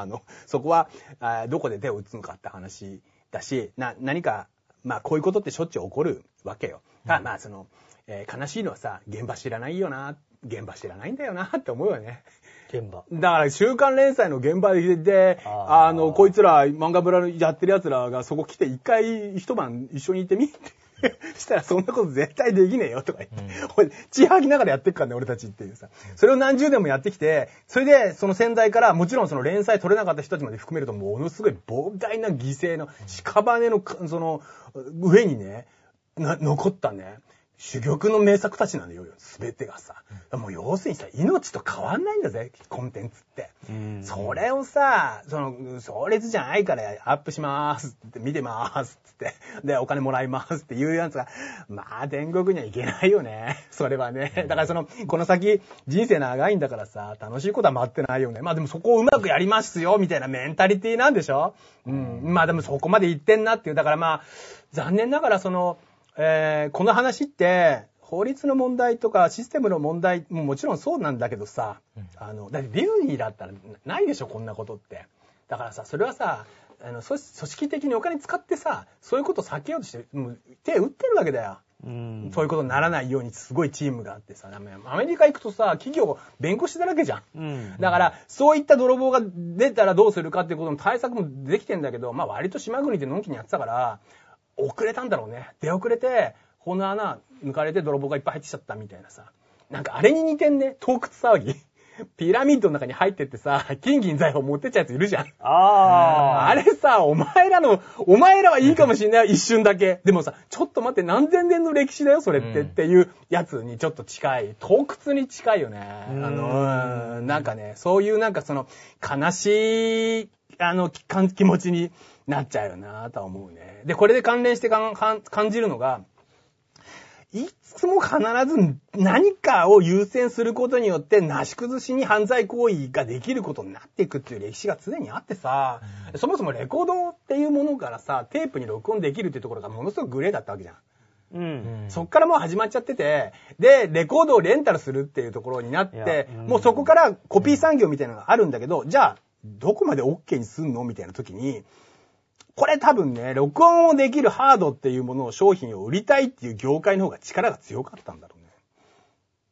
あの、そこは、どこで手を打つのかって話だし、な、何か、まあこういうことってしょっちゅう起こるわけよ。ただまあその、えー悲しいのはさ、現場知らないよな、現場知らないんだよなって思うよね。現場。だから、週刊連載の現場で、あーあの、こいつら、漫画ブラやってる奴らがそこ来て一回一晩一緒にいてみって。したらそんなこと絶対できねえよとか言って。ほい血吐きながらやってっからね、俺たちっていうさ。それを何十年もやってきて、それでその潜在から、もちろんその連載取れなかった人たちまで含めると、ものすごい膨大な犠牲の、屍の、その、上にね、な、残ったね、珠玉の名作たちなんだよ、すべてがさ。もう要するにさ、命と変わんないんだぜ、コンテンツって。それをさ、その、壮烈じゃないからアップしますって、見てますって、で、お金もらいますっていうやつが、まあ、天国には行けないよね。それはね。だからその、この先、人生長いんだからさ、楽しいことは待ってないよね。まあでもそこをうまくやりますよ、みたいなメンタリティなんでしょ？うん。まあでもそこまで行ってんなっていう。だからまあ、残念ながらその、えーこの話って、法律の問題とかシステムの問題ももちろんそうなんだけどさ、あの、だってディズニーだったらないでしょ、こんなことって。だからさ、それはさ、あの、組組織的にお金使ってさ、そういうことを避けようとして、もう手打ってるわけだよ。うん。そういうことにならないようにすごいチームがあってさ、アメリカ行くとさ、企業弁護士だらけじゃん。うん。だから、そういった泥棒が出たらどうするかっていうことの対策もできてんだけど、まあ割と島国でのんきにやってたから、遅れたんだろうね。出遅れて、この穴抜かれて泥棒がいっぱい入ってきちゃったみたいなさ。なんかあれに似てんね、洞窟騒ぎ。ピラミッドの中に入ってってさ、金銀財宝持ってっちゃうやついるじゃん。ああれさ、お前らの、お前らはいいかもしんないよ、一瞬だけ。でもさ、ちょっと待って、何千年の歴史だよ、それって、うんっていうやつにちょっと近い。洞窟に近いよね。あうんの、うんなんかね、そういうなんかその、悲しい、あの、気持ちになっちゃうよな、とは思うね。で、これで関連して感じるのが、いつも必ず何かを優先することによって、なし崩しに犯罪行為ができることになっていくっていう歴史が常にあってさ、そもそもレコードっていうものからさ、テープに録音できるっていうところがものすごくグレーだったわけじゃん。うん。そっからもう始まっちゃってて、で、レコードをレンタルするっていうところになってうん、もうそこからコピー産業みたいなのがあるんだけど、じゃあ、どこまで OK にすんのみたいな時に、これ多分ね、録音をできるハードっていうものを商品を売りたいっていう業界の方が力が強かったんだろうね。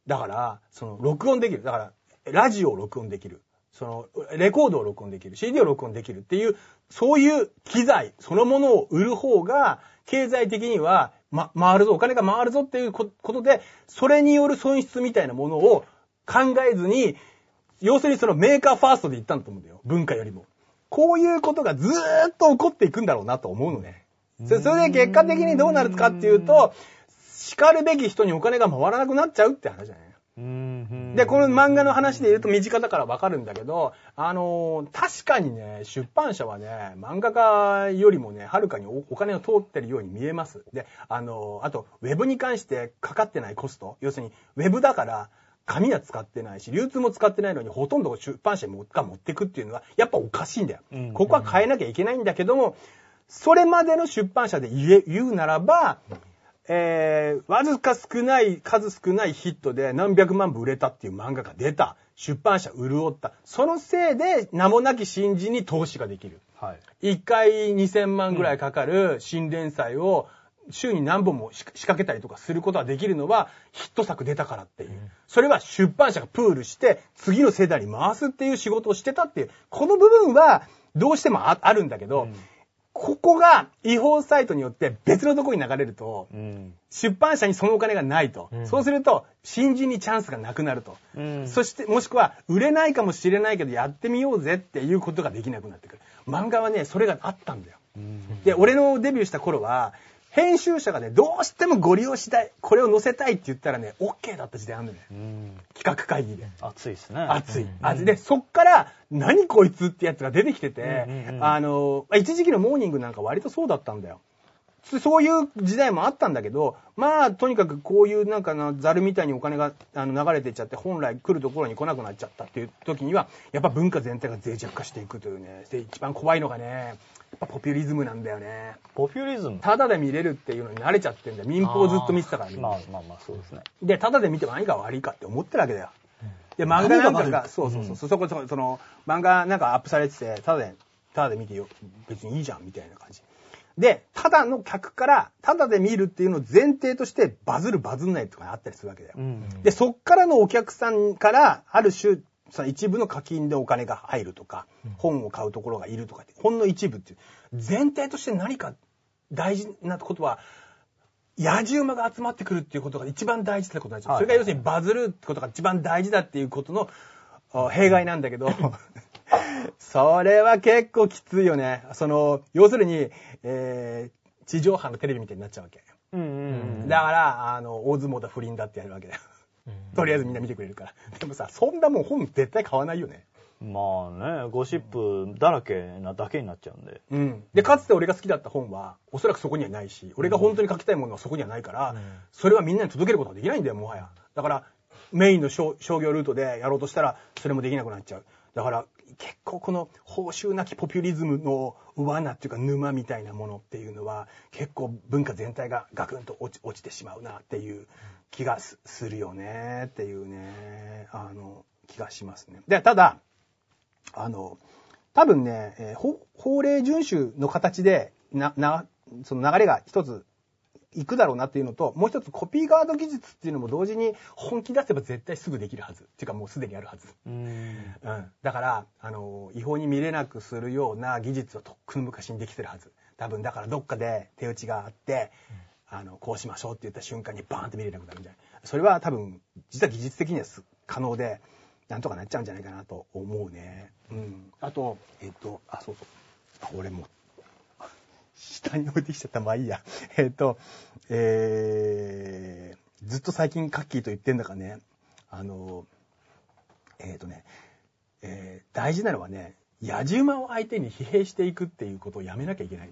だから、その、録音できる。だから、ラジオを録音できる。その、レコードを録音できる。CD を録音できるっていう、そういう機材そのものを売る方が、経済的には、ま、回るぞ、お金が回るぞっていうことで、それによる損失みたいなものを考えずに、要するにそのメーカーファーストで言ったんだと思うんだよ。文化よりも。こういうことがずーっと起こっていくんだろうなと思うのね。そそれで結果的にどうなるかっていうと、然るべき人にお金が回らなくなっちゃうって話じゃないうん。で、この漫画の話で言うと身近だからわかるんだけど、あのー確かにね、出版社はね、漫画家よりもね、はるかにおお金を取ってるように見えます。で、あのーあと、ウェブに関してかかってないコスト、要するに、ウェブだから、紙は使ってないし、流通も使ってないのに、ほとんど出版社が持ってくっていうのは、やっぱおかしいんだよ。うんここは変えなきゃいけないんだけども、それまでの出版社で言え、言うならば、えー、わずか少ない、数少ないヒットで何百万部売れたっていう漫画が出た。出版社潤った。そのせいで名もなき新人に投資ができる。はい。1回2000万ぐらいかかる新連載を週に何本もし仕掛けたりとかすることができるのはヒット作出たからっていう。それは出版社がプールして次の世代に回すっていう仕事をしてたっていう。この部分はどうしてもああるんだけど、ここが違法サイトによって別のところに流れると、うん。出版社にそのお金がないと。うんそうすると、新人にチャンスがなくなると。うんそして、もしくは、売れないかもしれないけど、やってみようぜっていうことができなくなってくる。漫画はね、それがあったんだよ。で、俺のデビューした頃は、編集者がね、どうしてもご利用したい、これを載せたいって言ったらね、OK だった時代あるんだよね。うん。企画会議で。熱いですね。熱い。熱い。で、そっから、何こいつってやつが出てきてて、あの、まあ一時期のモーニングなんか割とそうだったんだよ。つそういう時代もあったんだけど、まあ、とにかくこういうなんかな、ザルみたいにお金があの流れていっちゃって、本来来るところに来なくなっちゃったっていう時には、やっぱ文化全体が脆弱化していくというね。で、一番怖いのがね、ぱポピュリズムなんだよね。ポピュリズム？ただで見れるっていうのに慣れちゃってんだよ。民放ずっと見てたからみんなまあまあまあ、そうですね。で、ただで見ても何が悪いかって思ってるわけだよ。で、漫画なんかが、そうそうそう、そこ、そこ、その、漫画なんかアップされてて、ただで、ただで見てよ、別にいいじゃん、みたいな感じ。で、ただの客から、ただで見るっていうのを前提として、バズる、バズんないとかあったりするわけだよ。うん。で、そっからのお客さんから、ある種、その一部の課金でお金が入るとか、本を買うところがいるとかって、ほんの一部っていう、前提として何か大事なことは、野獣馬が集まってくるっていうことが一番大事ってことなんですよ。はいそれが要するにバズるってことが一番大事だっていうことのあ弊害なんだけど、それは結構きついよね。その、要するに、えー、地上波のテレビみたいになっちゃうわけ。うんうんだから、あの、大相撲だ不倫だってやるわけだよ。とりあえずみんな見てくれるから。でもさ、そんなもん本絶対買わないよね。うん。まあね、ゴシップだらけなだけになっちゃうんで。うん。で、かつて俺が好きだった本は、おそらくそこにはないし、俺が本当に書きたいものはそこにはないから、それはみんなに届けることができないんだよ、もはや。だから、メインの商商業ルートでやろうとしたら、それもできなくなっちゃう。だから、結構この報酬なきポピュリズムの罠っていうか沼みたいなものっていうのは、結構文化全体がガクンと落ちてしまうなっていう気がすするよねっていうね、あの、気がしますね。で、ただ、あの、多分ね、えー法法令遵守の形で、な、な、その流れが一ついくだろうなっていうのと、もう一つコピーガード技術っていうのも同時に本気出せば絶対すぐできるはず。っていうかもうすでにあるはず。うん。うん。だから、あの、違法に見れなくするような技術はとっくの昔にできてるはず。多分、だからどっかで手打ちがあって、あの、こうしましょうって言った瞬間にバーンって見れなくなるみたいな。それは多分、実は技術的には可能で、なんとかなっちゃうんじゃないかなと思うね。うん。あと、えっと、あ、そうそう。俺も、下に置いてきちゃった。まあいいや。えっと、えー、ずっと最近カッキーと言ってんだかね、あの、えっ、とね、えー大事なのはね、野獣馬を相手に疲弊していくっていうことをやめなきゃいけない。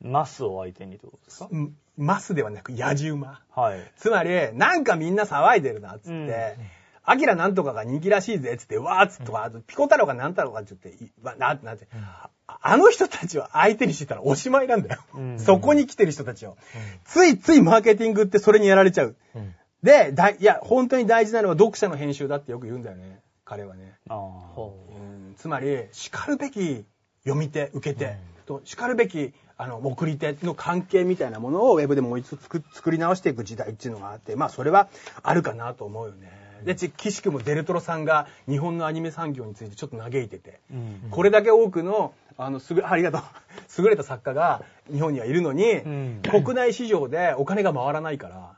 マスを相手にってことですか？うんマスではなく野獣馬。はい。つまり、なんかみんな騒いでるな、っつって、うんアキラなんとかが人気らしいぜ、つって、わーっつって、あとピコ太郎がなん太郎かって言って、いわな、なんて、ああの人たちを相手にしてたらおしまいなんだよ。うんそこに来てる人たちを。ついついマーケティングってそれにやられちゃう。うんで、だいいや、本当に大事なのは読者の編集だってよく言うんだよね。彼はね。ああ。うんつまり、叱るべき読み手、受け手、と叱るべきあの送り手の関係みたいなものをウェブでもう一度作作り直していく時代っていうのがあって、まあそれはあるかなと思うよね。で、ち岸くもデルトロさんが日本のアニメ産業についてちょっと嘆いてて、うん。これだけ多くの、あの、すぐ、ありがとう。優れた作家が日本にはいるのに、ん国内市場でお金が回らないから、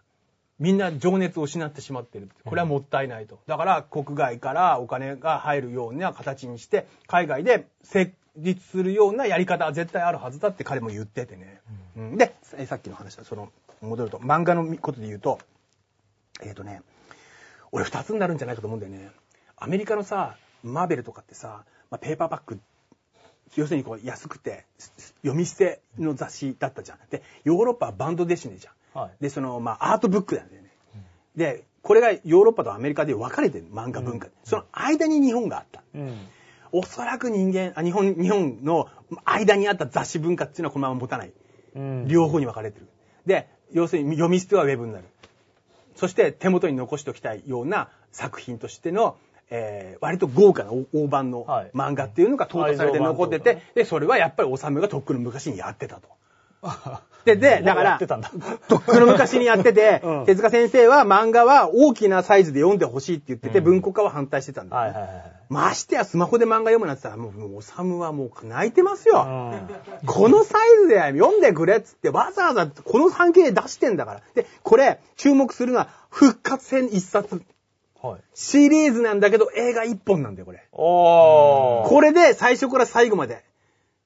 みんな情熱を失ってしまってる。これはもったいないと。だから国外からお金が入るような形にして、海外で成立するようなやり方は絶対あるはずだって彼も言っててね。うんで、えさっきの話だ、その、戻ると、漫画のことで言うと、えっ、とね、俺二つになるんじゃないかと思うんだよね。アメリカのさ、マーベルとかってさ、まあ、ペーパーバッグ、要するにこう安くてす読み捨ての雑誌だったじゃん。で、ヨーロッパはバンドデシネじゃん。はい。で、その、まあ、アートブックなんだよね。で、これがヨーロッパとアメリカで分かれてる漫画文化。その間に日本があった。うん。おそらく人間、あ日本、日本の間にあった雑誌文化っていうのはこのまま持たない。うん。両方に分かれてる。で、要するに読み捨てはウェブになる。そして手元に残しておきたいような作品としての、えー割と豪華な大大判のはい漫画っていうのが淘汰されて残ってて、で、それはやっぱり治がとっくの昔にやってたと。で、で、だから。とっくの昔にやってて、うん手塚先生は漫画は大きなサイズで読んでほしいって言ってて、うん文庫化は反対してたんだよね、はいはいはい。ましてやスマホで漫画読むなんて言ったら、もう、もうおさむはもう泣いてますよ。うんこのサイズで読んでくれっつってわざわざこの半径で出してんだから。で、これ、注目するのは復活戦一冊。はい。シリーズなんだけど映画一本なんだよ、これ。おー。これで最初から最後まで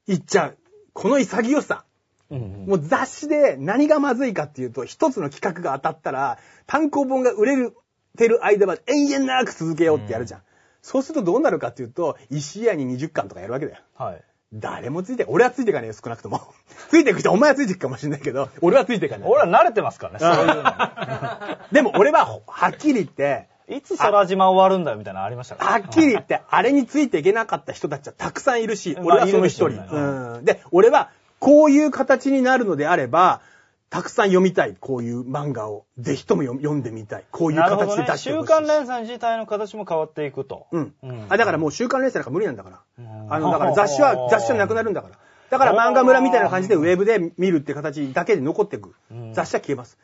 いっちゃう。この潔さ。うんうんもう雑誌で何がまずいかっていうと、一つの企画が当たったら、単行本が売れるてる間は延々長く続けようってやるじゃん。そうするとどうなるかっていうと、石屋に20巻とかやるわけだよ。はい。誰もついて、俺はついていかないよ、少なくとも。ついていく人、お前はついていくかもしれないけど、俺はついていかない。俺は慣れてますからね、そういうの。でも俺は、はっきり言って、いつ空島終わるんだよみたいなのありましたから。はっきり言って、あれについていけなかった人たちはたくさんいるし、まあ俺はその一人。うん。で、俺は、こういう形になるのであれば、たくさん読みたい、こういう漫画を。ぜひとも読読んでみたい。こういう形で出。して週ほしい。刊連載自体の形も変わっていくと。うんうん。あ、だからもう週刊連載なんか無理なんだから。うんあの、だから雑誌は、雑誌はなくなるんだから。だから漫画村みたいな感じでウェブで見るって形だけで残っていくうん。雑誌は消えます。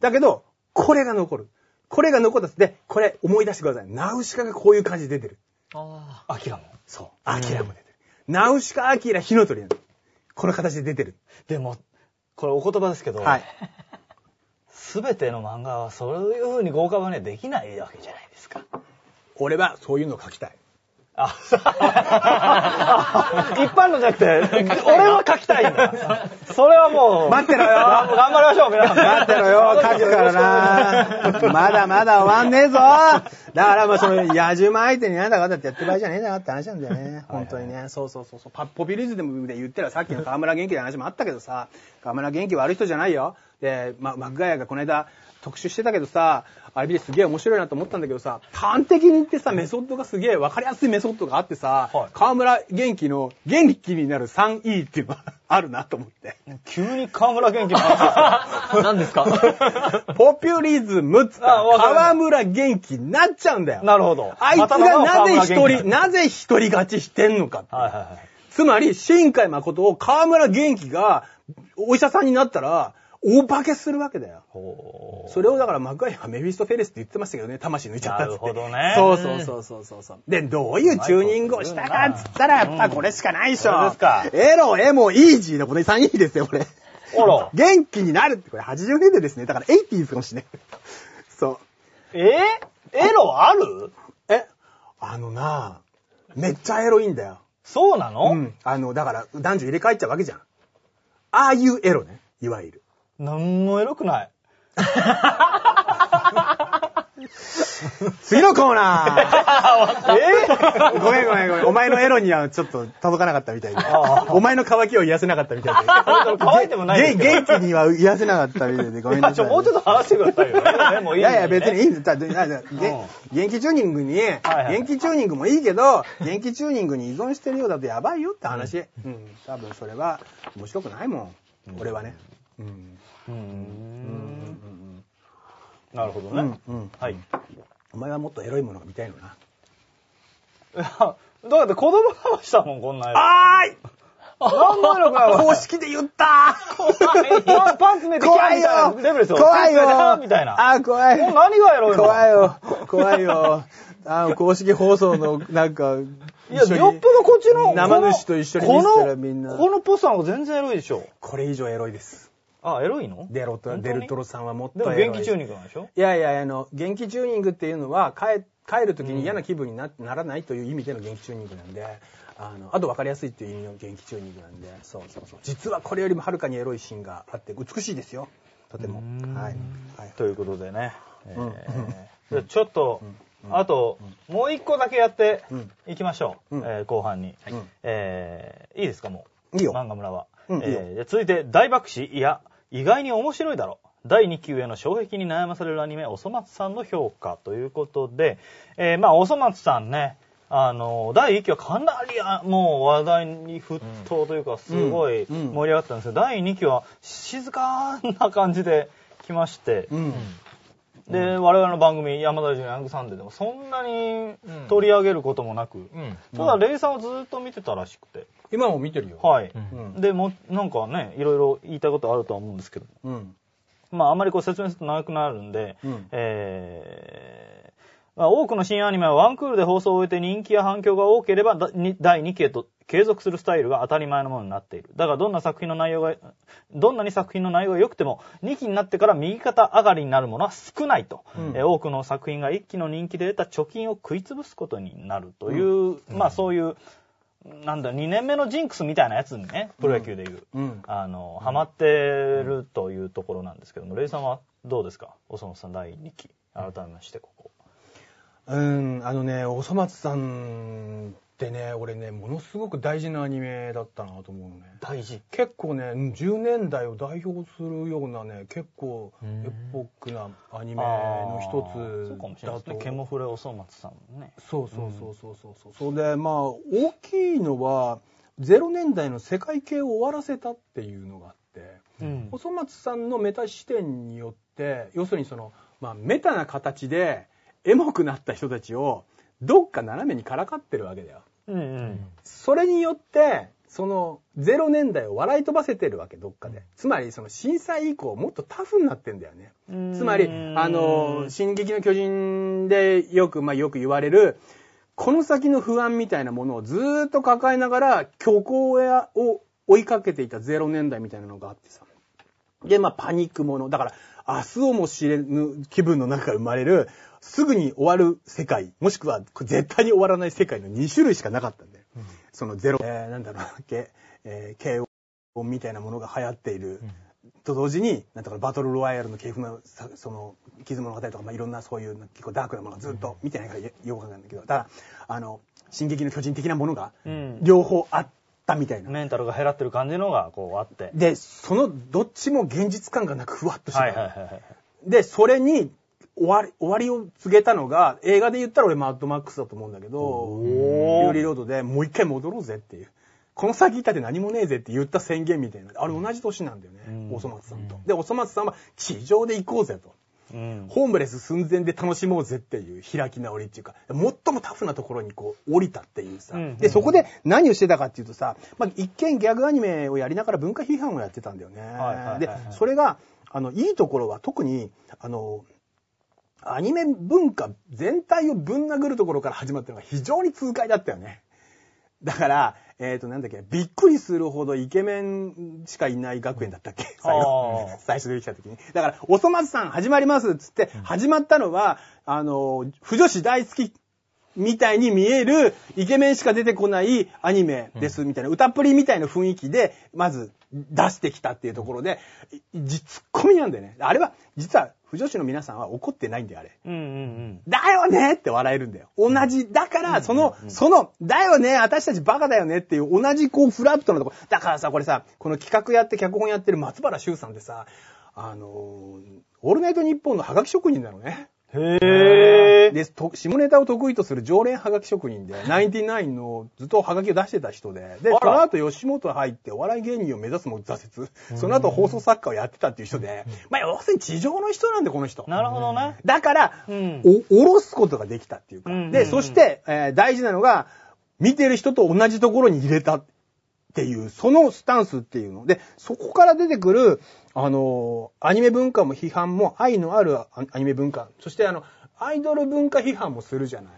だけど、これが残る。これが残ったで、これ思い出してください。ナウシカがこういう感じで出てる。あアキラも。そう。アキラも出てる。ナウシカ、アキラ、火の鳥なの。この形で出てる。でも、これお言葉ですけど、はい。すべての漫画はそういう風に豪華版にはできないわけじゃないですか。俺はそういうのを書きたい。あ、一般のじゃなくて、俺は書きたいんだ。それはもう、待ってろよ頑張りましょう、皆さん。待ってろよ、書くからな。まだまだ終わんねえぞ。だからまあその、野獣相手になんだかんだってやってる場合じゃねえんだなって話なんだよね。本当にね。そうそうそうそう。パッポピリズムで言ったらさっきの河村元気の話もあったけどさ、河村元気悪い人じゃないよ。で、ま、マッガヤがこの間特集してたけどさ、あれ見てすげえ面白いなと思ったんだけどさ、端的に言ってさ、メソッドがすげえ分かりやすいメソッドがあってさ、はい河村元気の元気になる 3E っていうのが あるなと思って。急に河村元気の話 何ですか？ポピュリズムっつ河村元気になっちゃうんだよ。なるほど。あいつがなぜ一人、はいなぜ一人勝ちしてんのかって。はいはい。つまり、新海誠を河村元気がお医者さんになったら、大化けするわけだよ。ほそれをだからマクガイはメフィストフェレスって言ってましたけどね、魂抜いちゃったっつって。なるほどねそうそうそうそうそうそう。で、どういうチューニングをしたかっつったら、やっぱこれしかないでしょ。そうですかエロ、エモ、イージーのこの3位ですよ、これ。う。あら。元気になるって、これ80年代ですね。だから 80s かもしれない。そう。え？エロある？え、あのなめっちゃエロいんだよ。そうなの、うん。あの、だから男女入れ替えちゃうわけじゃん。ああいうエロね。いわゆる。なんもエロくない。次のコーナー え？ごめんごめんごめん。お前のエロにはちょっと届かなかったみたいであ。お前の渇きを癒せなかったみたいで。乾いてもない元気には癒せなかったみたいで。ごめんなさい。ちょ、もうちょっと話してくださいよ。ね、もういい、いやいや、別にいいんだ。元気チューニングに、はい元気チューニングもいいけど、元気チューニングに依存してるようだとやばいよって話。うん。多分それは面白くないもん。俺はね。うん。うーん。なるほどね。うんうんはい。いお前はもっとエロいものが見たいのな。や、だって子供騙したもん、こんなやつ。あーいなんもエロくないわ。公式で言ったパンパンツめてき怖いたみたいなよレベルですよ。怖いよみたいな。あー、怖い。もう何がエロいの？怖いよ。怖いよ。あー公式放送の、なんか、いや、よっぽどこっちの。生主と一緒に見せたらみんなこのこのポスターの全然エロいでしょ。これ以上エロいです。あ、エロいの？デロデルトロさんはもっとでもエロい。元気チューニングなんでしょ？いやいや、あの、元気チューニングっていうのは、帰帰る時に嫌な気分になならないという意味での元気チューニングなんで、あの、あと分かりやすいっていう意味の元気チューニングなんで、そうそうそう。実はこれよりもはるかにエロいシーンがあって、美しいですよ。とても。はい。はい。ということでね。えうんーじゃあちょっと、あと、もう一個だけやってうんいきましょう。うんえー後半に。うんえーいいですか、もう。いいよ漫画村は。えー続いて、大爆死、いや、意外に面白いだろ。う。第2級への障壁に悩まされるアニメ、おそ松さんの評価ということで、えーまあ、おそ松さんね、あの、第1期はかなりあもう話題に沸騰というか、すごいうん。盛り上がったんですけど、第2期は静かな感じで来まして、うん。で、我々の番組、山田純ヤングサンデーでもそんなに取り上げることもなく、うん。ただ、レイさんはずっと見てたらしくて。今も見てるよ。はい。うん。で、もう、なんかね、いろいろ言いたいことあるとは思うんですけど、うん。まあ、あんまりこう説明すると長くなるんで、うんえーまあ、多くの新アニメはワンクールで放送を終えて人気や反響が多ければ第2期へと継続するスタイルが当たり前のものになっている。だがどんな作品の内容が、どんなに作品の内容が良くても2期になってから右肩上がりになるものは少ないと。うんえー多くの作品が1期の人気で得た貯金を食い潰すことになるという、まあそういう、なんだ、2年目のジンクスみたいなやつにね、プロ野球でいう。うん。あの、ハマってるというところなんですけども、レイさんはどうですか？おそ松さん第2期。改めまして、ここ。うん、あのね、おそ松さんってね、俺ね、ものすごく大事なアニメだったなと思うのね。大事。結構ね、うん10年代を代表するようなね、結構うんエポックなアニメの一つそうかもしれないだとですね。ケモフレおそ松さんもね。そうそうそうそうそうそう。それで、まあ、大きいのは、0年代の世界系を終わらせたっていうのがあって、うん細松さんのメタ視点によって、要するにその、まあ、メタな形で、エモくなった人たちを、どっか斜めにからかってるわけだよ。うんうん。それによって、その、0年代を笑い飛ばせてるわけ、どっかで。つまり、その震災以降、もっとタフになってんだよね。つまり、あの、進撃の巨人でよく、まあよく言われる、この先の不安みたいなものをずーっと抱えながら、虚構やを追いかけていた0年代みたいなのがあってさ。で、まあパニックもの。だから、明日をも知れぬ気分の中生まれる、すぐに終わる世界、もしくは絶対に終わらない世界の2種類しかなかったんだよ。そのゼロ、えーなんだろう、けえー、慶応みたいなものが流行っている。と同時に、なんとかバトルロワイヤルの系譜の、さその、傷物語とか、まあ、いろんなそういう結構ダークなものがずっと見てないからよよくわかんないんだけど、ただ、あの、進撃の巨人的なものがうん両方あったみたいな。メンタルが減らってる感じのがこうあって。で、そのどっちも現実感がなくふわっとしてた、はいはいはいはい。で、それに終わり、終わりを告げたのが、映画で言ったら俺マッドマックスだと思うんだけど、フューリーロードでもう一回戻ろうぜっていう。この先行ったって何もねえぜって言った宣言みたいな。あれ同じ年なんだよね、うんおそ松さんと。で、おそ松さんは地上で行こうぜと。うん。ホームレス寸前で楽しもうぜっていう開き直りっていうか、最もタフなところにこう降りたっていうさ。うんで、そこで何をしてたかっていうとさ、まあ、一見ギャグアニメをやりながら文化批判をやってたんだよね。はいはいはいはいで、それが、あの、いいところは特に、あの、アニメ文化全体をぶん殴るところから始まったのが非常に痛快だったよね。だから、えっ、と、なんだっけ、びっくりするほどイケメンしかいない学園だったっけ？最後あー最初出てきた時に。だから、おそ松さん始まりますっつって、始まったのは、あの、不女子大好きみたいに見えるイケメンしか出てこないアニメですみたいな、歌っぷりみたいな雰囲気で、まず出してきたっていうところで、いじツッコミなんだよね。あれは、実は、不女子の皆さんは怒ってないんだよ、あれ。うんうんだよねって笑えるんだよ。同じ。だから、その、その、だよね、私たちバカだよねっていう、同じこう、フラットなところ。だからさ、これさ、この企画やって脚本やってる松原修さんってさ、あのーオールナイトニッポンのハガキ職人なのね。うん。へえ。で、と下ネタを得意とする常連ハガキ職人で、ナインティナインのずっとハガキを出してた人で、で、その後吉本入ってお笑い芸人を目指すも挫折、その後放送作家をやってたっていう人で、まあ、要するに地上の人なんで、この人。なるほどね。だから、うんお、おろすことができたっていうか。で、うんうんうんそして、えー大事なのが、見てる人と同じところに入れたっていう、そのスタンスっていうの。で、そこから出てくる、あのーアニメ文化も批判も愛のあるアアニメ文化。そして、あの、アイドル文化批判もするじゃない。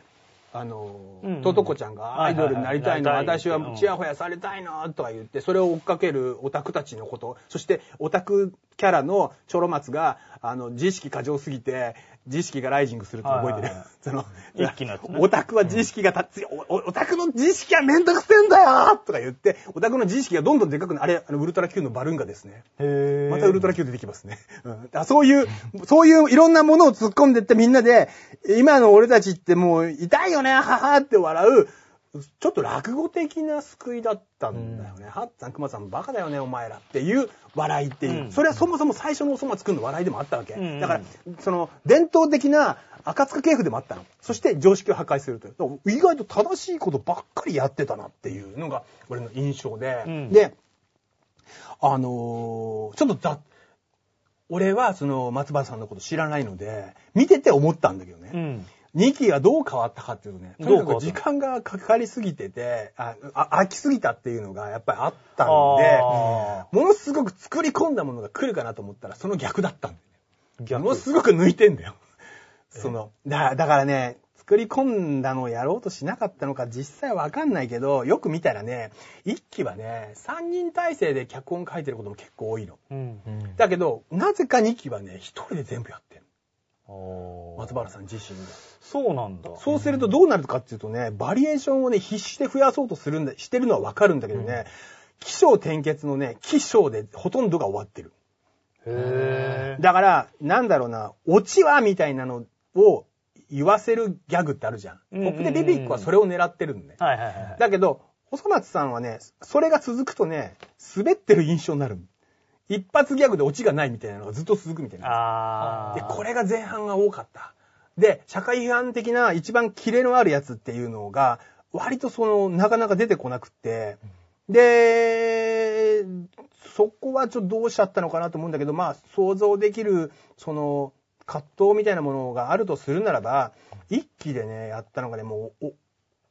あのー、うんうんトトコちゃんがアイドルになりたいの、はいはいはい私はチヤホヤされたいの、とか言って、それを追っかけるオタクたちのこと、そしてオタクキャラのチョロマツが、あの、自意識過剰すぎて、自意識がライジングするって覚えてる、その、一気のやつねオタクは自意識がたつ、おおオタクの自意識はめんどくせえんだよとか言って、オタクの自意識がどんどんでかくなる。あれ、あの、ウルトラ Q のバルーンガですね。へえ。またウルトラ Q 出てきますね。うん、だそういう、そういういろんなものを突っ込んでってみんなで、今の俺たちってもう痛いよね、ははって笑う、ちょっと落語的な救いだったんだよね。はっさん、くまさん、バカだよね、お前らっていう笑いっていう。うんそれはそもそも最初のおそ松くんの笑いでもあったわけ。うんだから、その、伝統的な赤塚系譜でもあったの。そして常識を破壊するという。意外と正しいことばっかりやってたなっていうのが、俺の印象で。うんで、あのーちょっとざ俺はその松原さんのこと知らないので、見てて思ったんだけどね。うん。2期がどう変わったかっていうとね、とにかく時間がかかりすぎてて、あ、あ飽きすぎたっていうのがやっぱりあったんで、あものすごく作り込んだものが来るかなと思ったら、その逆だったんだよね。逆ものすごく抜いてんだよ。その、だだからね、作り込んだのをやろうとしなかったのか実際わかんないけど、よく見たらね、一期はね、3人体制で脚本書いてることも結構多いの。うん。だけど、なぜか2期はね、一人で全部やってる。松原さん自身で。そうなんだ。そうするとどうなるかっていうとね、バリエーションをね、必死で増やそうとするんだ、してるのはわかるんだけどね、起承転結のね、起承でほとんどが終わってる。へだから、なんだろうな、オチはみたいなのを言わせるギャグってあるじゃんポップでビビックはそれを狙ってるんね。はいはいはい。だけど、細松さんはね、それが続くとね、滑ってる印象になる。一発ギャグでオチがないみたいなのがずっと続くみたいな。で。これが前半が多かった。で、社会批判的な一番キレのあるやつっていうのが、割とその、なかなか出てこなくって、で、そこはちょっとどうしちゃったのかなと思うんだけど、まあ、想像できる、その、葛藤みたいなものがあるとするならば、一気でね、やったのがね、もう、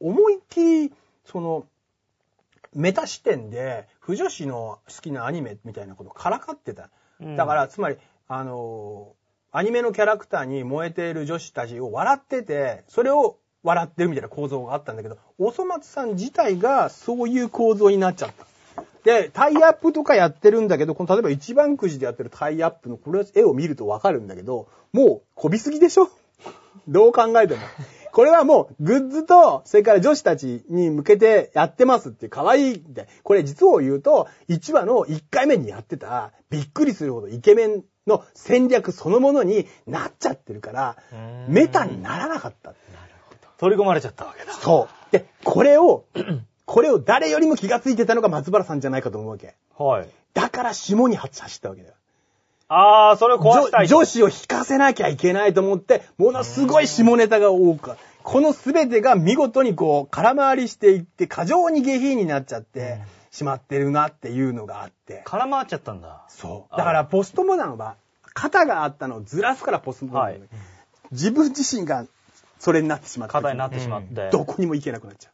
お思いっきり、その、メタ視点で、不女子の好きなアニメみたいなことからかってた。うんだから、つまり、あのーアニメのキャラクターに燃えている女子たちを笑ってて、それを笑ってるみたいな構造があったんだけど、おそ松さん自体がそういう構造になっちゃった。で、タイアップとかやってるんだけど、この例えば一番くじでやってるタイアップのこれ絵を見るとわかるんだけど、もうこびすぎでしょ？どう考えても。これはもうグッズと、それから女子たちに向けてやってますって可愛いって。これ実を言うと、1話の1回目にやってた、びっくりするほどイケメンの戦略そのものになっちゃってるから、メタにならなかった。取り込まれちゃったわけだ。そう。で、これを、これを誰よりも気がついてたのが松原さんじゃないかと思うわけ。はい。だから下に走ったわけだよ。あー、それを壊したい女女子を引かせなきゃいけないと思って、ものすごい下ネタが多く、この全てが見事にこう、空回りしていって、過剰に下品になっちゃってしまってるなっていうのがあって。空回っちゃったんだ。そう。だから、ポストモダンは、肩があったのをずらすからポストモダンはい自分自身がそれになってしまって。課題になってしまって。どこにも行けなくなっちゃ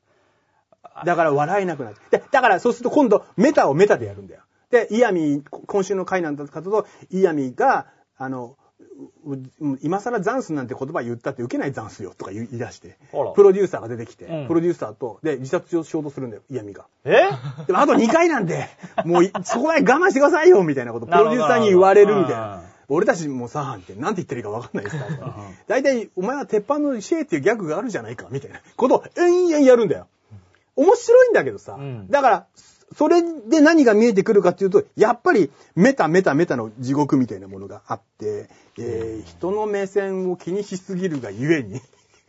う。だから笑えなくなっちゃう。で、だからそうすると今度メタをメタでやるんだよ。で、イヤミ、今週の回なんだかと、イヤミが、あの、今更ザンスなんて言葉言ったって受けないザンスよとか言い出してプロデューサーが出てきて、うんプロデューサーと、で、自殺しようとするんだよ、イヤミが。え？でもあと2回なんで、もういそこまで我慢してくださいよみたいなこと、プロデューサーに言われるみたいな。俺たちもさ、ってなんて言ってるか分かんないですから。大体、お前は鉄板のシェーっていうギャグがあるじゃないか、みたいなことを延々やるんだよ。面白いんだけどさ。うんだから、それで何が見えてくるかっていうと、やっぱりメタメタメタの地獄みたいなものがあって、えー人の目線を気にしすぎるがゆえに、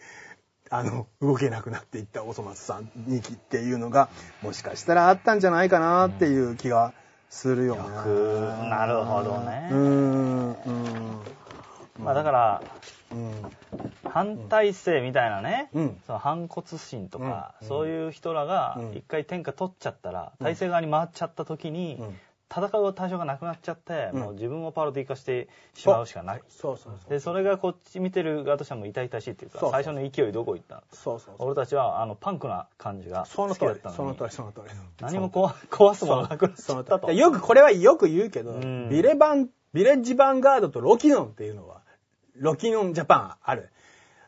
あの、動けなくなっていったおそ松さん2期っていうのが、もしかしたらあったんじゃないかなっていう気がするよね。なるほどねうーん、うん。まあだから、うん。反体制みたいなね、うんその反骨心とか、うんそういう人らがうん一回天下取っちゃったら、体制側に回っちゃった時に、うん戦う対象がなくなっちゃって、うんもう自分をパロディ化してしまうしかない。そうそうそう。で、それがこっち見てる側としてはもう痛々しいっていうか、最初の勢いどこ行ったの？そうそう。俺たちはあのパンクな感じが好その通りきだった、のにその通り、その通り。何も壊壊すものがなくなっちそのゃったと。通り。よく、これはよく言うけど、うんビレバン、ビレッジヴァンガードとロキノンっていうのは、ロキノンジャパンある。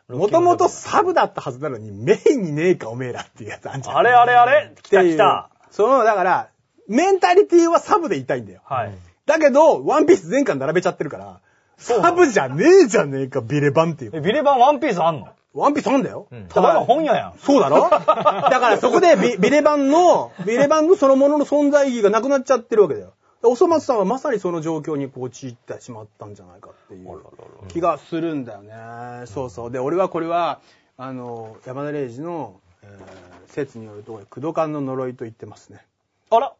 もともとサブだったはずなのに、メインにねえかおめえらっていうやつあんじゃん。あれあれあれ？来た来た。その、だから、メンタリティはサブでいたいんだよ。はい。だけど、ワンピース全巻並べちゃってるから、サブじゃねえじゃねえか、ビレバンっていう。え、ビレバンワンピースあんの？ワンピースあんだよ。ただの本屋やん。そうだろ？だからそこでビビレバンの、ビレバンのそのものの存在意義がなくなっちゃってるわけだよ。おそ松さんはまさにその状況に陥ってしまったんじゃないかっていう気がするんだよね。そうそう。で、俺はこれは、あの、山田礼二の、えー説によると、工藤館の呪いと言ってますね。あら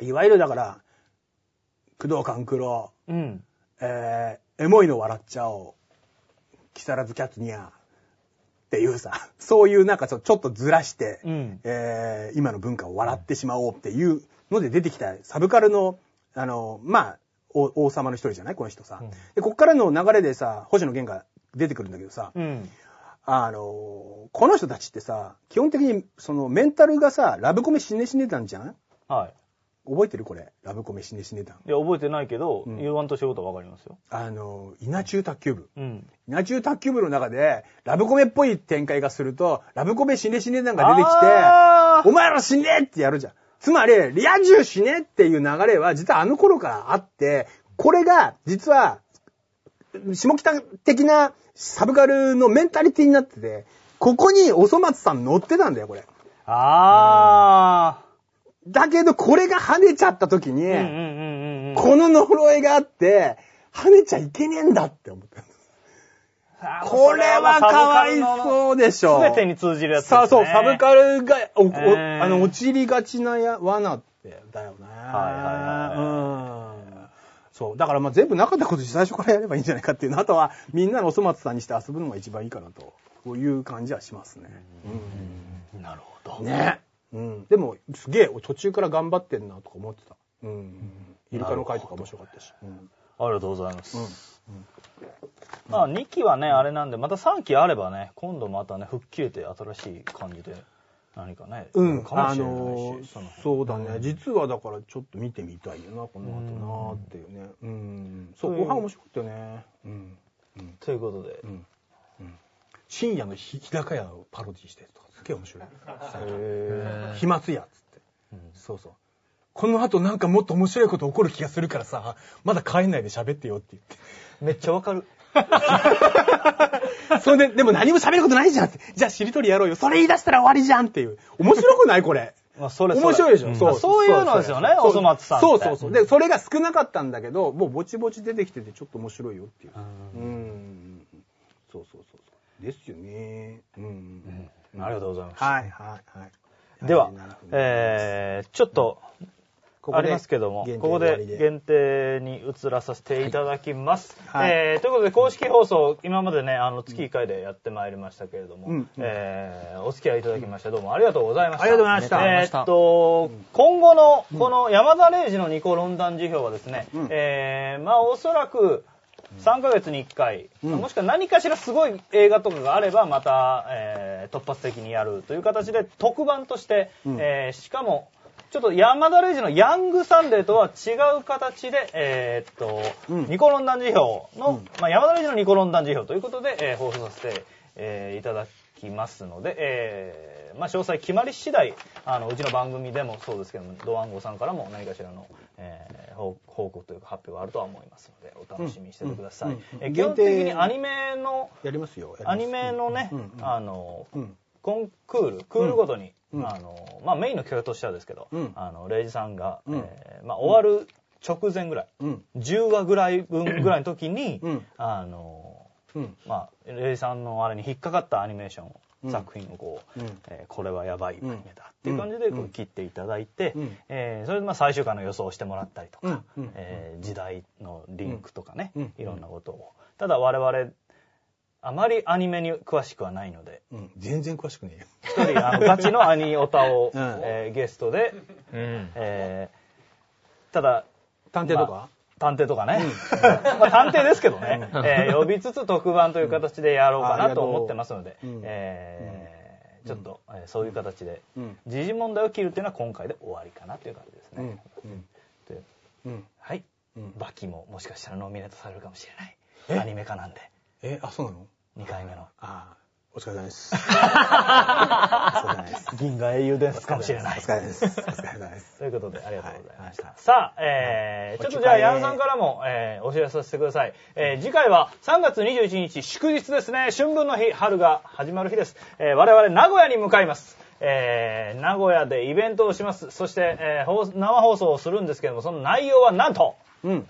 いわゆるだから、工藤官九郎、うん。えー、エモいの笑っちゃおう。木更津キャッツニャー。っていうさ、そういうなんかちょちょっとずらして、うんえー今の文化を笑ってしまおうっていうので出てきたサブカルの、あの、まあ、お王様の一人じゃない？この人さ。で、こっからの流れでさ、星野源が出てくるんだけどさ、うん。あの、この人たちってさ、基本的にそのメンタルがさ、ラブコメ死ね死ねたんじゃんはい。覚えてるこれ？ラブコメ死ね死ねたん。いや、覚えてないけど、うん言わんと仕事はわかりますよ。あの、稲中卓球部。うん。稲中卓球部の中で、ラブコメっぽい展開がすると、ラブコメ死ね死ねなんか出てきて、お前ら死ねってやるじゃん。つまり、リア充死ねっていう流れは、実はあの頃からあって、これが、実は、下北的なサブカルのメンタリティになってて、ここにおそ松さん乗ってたんだよ、これ。あだけど、これが跳ねちゃった時に。この呪いがあって、跳ねちゃいけねえんだって思った。これはかわいそうでしょ。すべてに通じるやつね。さあそう、サブカルが、おおえーあの、陥りがちなや罠って、だよね。はいはいはいうん。そう。だからまあ全部なかったことに最初からやればいいんじゃないかっていうの。あとは、みんなのおそ松さんにして遊ぶのが一番いいかなと。こういう感じはしますね。なるほど。うん。ね。うん。でも、すげえ、途中から頑張ってんなとか思ってた。うん。イルカの回とか面白かったし。うん。ありがとうございます。まあ、2期はね、あれなんで、また3期あればね、今度またね、吹っ切れて新しい感じで、何かね、うん、かもあしれないし、のそのそうだね、実はだからちょっと見てみたいよな、この後なっていうね。うん。そう、うん後半面白かったよね。うん。ということで、うん。うん。深夜の日日高屋をパロディしてるとか、すげえ面白い。へ飛沫屋っつって。そうそう。この後なんかもっと面白いこと起こる気がするからさ、まだ帰んないで喋ってよって言って。めっちゃわかる。それで、でも何も喋ることないじゃんって。じゃあしりとりやろうよ。それ言い出したら終わりじゃんっていう。面白くないこれ。まあ、それ面白いでしょ、うんまあそういうのですよね、そうおそ松さんって。そうそうそう。で、それが少なかったんだけど、もうぼちぼち出てきててちょっと面白いよっていう。うん。そうそうそうそう。ですよね。うん。ありがとうございます。はいはいはい。ではえー、ちょっと、ここでありますけども、限定ここで限定に移らさせていただきます。はい。えーということで、公式放送、今までね、あの、月1回でやってまいりましたけれども、うんうん。えーお付き合いいただきまして、どうもありがとうございました。ありがとうございました。えーっと、今後の、この山田礼二のニコロンダン辞表はですね、うん。えーまあ、おそらく、3ヶ月に1回、うん。もしくは何かしらすごい映画とかがあれば、また、えー突発的にやるという形で、特番として、うん。えーしかも、ちょっと山田礼二のヤングサンデーとは違う形で、えーっと、うん。ニコロンダン辞表の、うん。まあ、山田礼二のニコロンダン辞表ということで、えー放送させて、えーいただきますので、えーまあ、詳細決まり次第、あの、うちの番組でもそうですけども、ドワンゴさんからも何かしらの、えー報報告というか発表があるとは思いますので、お楽しみにしててください。うん。うん。えー基本的にアニメの、やりますよ。アニメのね、あの、うん。コンクール、クールごとに、うんあの、まあ、メインの企画としてはですけど、うん。あの、レイジさんが、うん。えーまあ、終わる直前ぐらい、うん。10話ぐらい分ぐらいの時に、うん。あの、うん。まあ、レイさんのあれに引っかかったアニメーション、うん。作品をこう、うん。えーこれはやばいアニメだっていう感じでこう切っていただいて、うん。えーそれでまあ最終回の予想をしてもらったりとか、うん。うん。えー時代のリンクとかね、うん。いろんなことを。ただ我々、あまりアニメに詳しくはないので、うん。全然詳しくねえよ。一人あのガチのアニオタを、うんえーゲストで、うん。えーただ、探偵とか、まあ探偵とかね。まあ探偵ですけどね、えー呼びつつ特番という形でやろうかなと思ってますので、うんえーちょっと、えーそういう形で、うん。時事問題を切るっていうのは今回で終わりかなという感じですね。うん。うん。でうん。はい、うんバキももしかしたらノミネートされるかもしれない。え？アニメ化なんで、え、あ、そうなの？2回目の。ああ、お疲れ様です。お疲れ様です。銀河英雄伝説かもしれないお。疲れ様です。お疲れ様です。ということで、ありがとうございました。はいさあ、えー、ちょっとじゃあ、ヤンさんからも、えー、お知らせさせてください。えー、次回は3月21日、祝日ですね。春分の日、春が始まる日です。えー、我々、名古屋に向かいます。えー、名古屋でイベントをします。そして、えー放生放送をするんですけども、その内容はなんと、うん。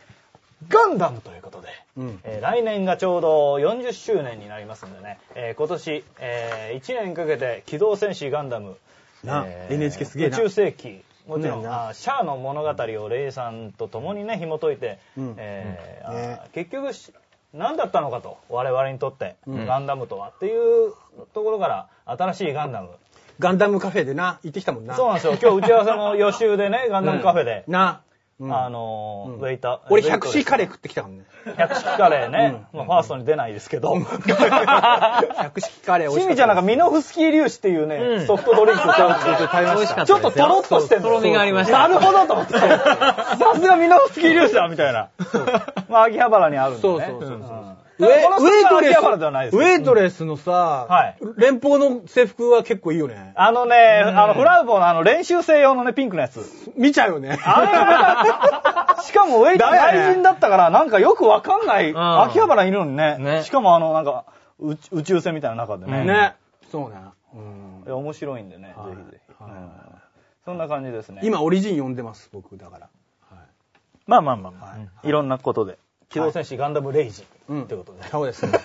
ガンダムということで、うんえー来年がちょうど40周年になりますんでね、えー今年、え1年かけて機動戦士ガンダム、な NHK すげえな宇宙世紀、もちろん、シャアの物語をレイさんと共にね、紐解いて、うんえーうんねあ結局し、何だったのかと、我々にとって、うんガンダムとはっていうところから、新しいガンダム。ガンダムカフェでな、行ってきたもんな。そうなんですよ。今日打ち合わせも予習でね、ガンダムカフェで。な。うん。あのー、うん。ウェイター。俺、百式カレー食ってきたからね。百式カレーね。まあ、ファーストに出ないですけど。百式カレー美味しかったしみちゃんなんかミノフスキー粒子っていうね、うん。ソフトドリンクをちょっととろっとしてんの。とろみがありました。なるほどと思って。さすがミノフスキー粒子だみたいな。まあ、秋葉原にあるんでね。そうそうそうそう。うんウェイトレス、ウェイトレスのさ、はい連邦の制服は結構いいよね。あのね、あの、フラウボーのあの、練習生用のね、ピンクのやつ。見ちゃうよね。あれが しかもウェイトダメだね外人だったから、なんかよくわかんない、ん秋葉原にいるのにね。ねしかもあの、なんか、宇宇宙船みたいな中でね。ね。そうね。うん面白いんでね、はいぜひぜひ、はいうんそんな感じですね。今、オリジン呼んでます、僕、だから。まあまあまあまあ、はいい、ろんなことで。機動戦士ガンダムレイジうん。ってことで。そうですね。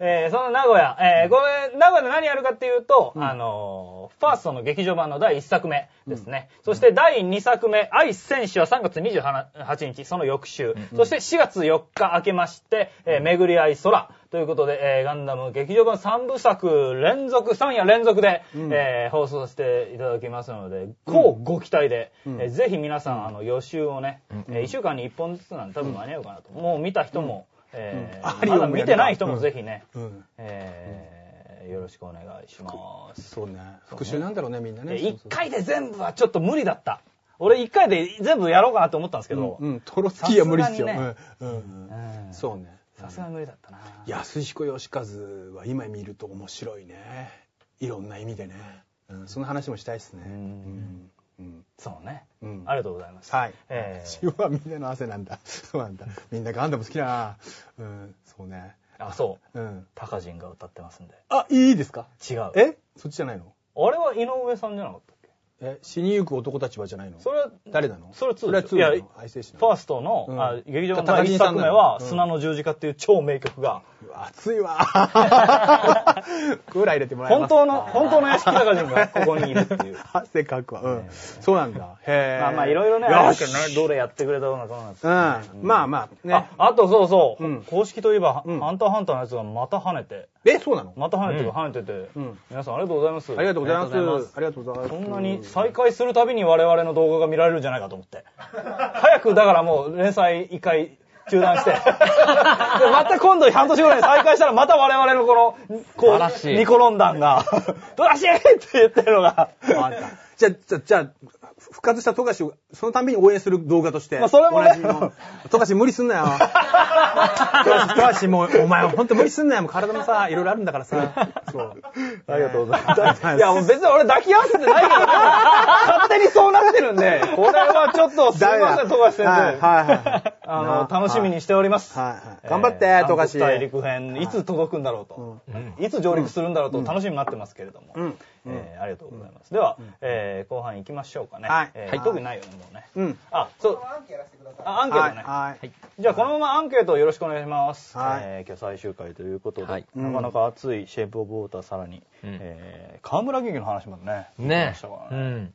えーその名古屋、えーこれ、名古屋で何やるかっていうと、あのーファーストの劇場版の第1作目ですね。そして第2作目、愛戦士は3月28日、その翌週。そして4月4日明けまして、えー巡り合い空。ということで、えーガンダム劇場版3部作連続、3夜連続で、うん。えー放送させていただきますので、こうご期待で、うん。えーぜひ皆さん、あの、予習をね、え1週間に1本ずつなんで多分間に合うかなと。もう見た人も、えーまだ見てない人もぜひね、うん。えーよろしくお願いします。そうね。復習なんだろうね、みんなね。で一回で全部はちょっと無理だった。俺一回で全部やろうかなと思ったんですけど、うん、トロツキーは無理っすよ。そうね。さすがに無理だったな。安彦義和は今見ると面白いね。いろんな意味でね。うん、その話もしたいですね。そうね、うんありがとうございます。はい。えー血はみんなの汗なんだ。そうなんだ。みんなガンダム好きだな。うん、そうね。あ、そう。うん。タカジンが歌ってますんで。あ、いいですか？違う。え？そっちじゃないの？あれは井上さんじゃなかった？え、死にゆく男たちはじゃないの？それは、誰なの？それ2それは2いやなの愛生士なファのーストの、うんあ劇場版の第1高木さん作目は、うん砂の十字架っていう超名曲が、熱いわ。クーラー入れてもらえます本当の、本当の屋敷高人がここにいるっていう。汗かくわ。うん。そうなんだ。へえ。まあまあいろいろね、よあるしけどね、どれやってくれたのかなんですうん。まあまあ、ね。あ、あとそうそう、うん公式といえば、うんハンターハンターのやつがまた跳ねて、え、そうなの？また跳ねてる、跳ねてて、うん皆さんありがとうございます。ありがとうございます。ありがとうございますありがとうございます。そんなに再開するたびに我々の動画が見られるんじゃないかと思って。早くだからもう連載一回中断して。でまた今度半年後ぐらいに再開したらまた我々のこの、こう、いニコロン団が、ドラシーって言ってるのが、じゃあ、じゃあ、じゃあ、復活した富樫を、そのたんびに応援する動画として。まあそれもね富樫無理すんなよ。富樫もう、お前ほんと無理すんなよ。もう体もさ、いろいろあるんだからさ。そう。ありがとうございま。ますすいや、もう別に俺抱き合わせてないけど、勝手にそうなってるんで、これはちょっとすいません、富樫先はい、生。はい、はい。あの、楽しみにしております。はいはい頑張ってえー富樫大陸編、いつ届くんだろうと。いつ上陸するんだろうと楽しみになってますけれども。うん。えーありがとうございます。では、えー後半行きましょうかね。はいはいえー特にないよね、もうね。うん。あ、そう。あ、アンケートね。はい。はい。じゃあ、このままアンケートをよろしくお願いします。はいえー今日最終回ということで、はいなかなか熱いシェイプオブウォーターさらに、うんえー河村劇の話までね、ねましたからうねん。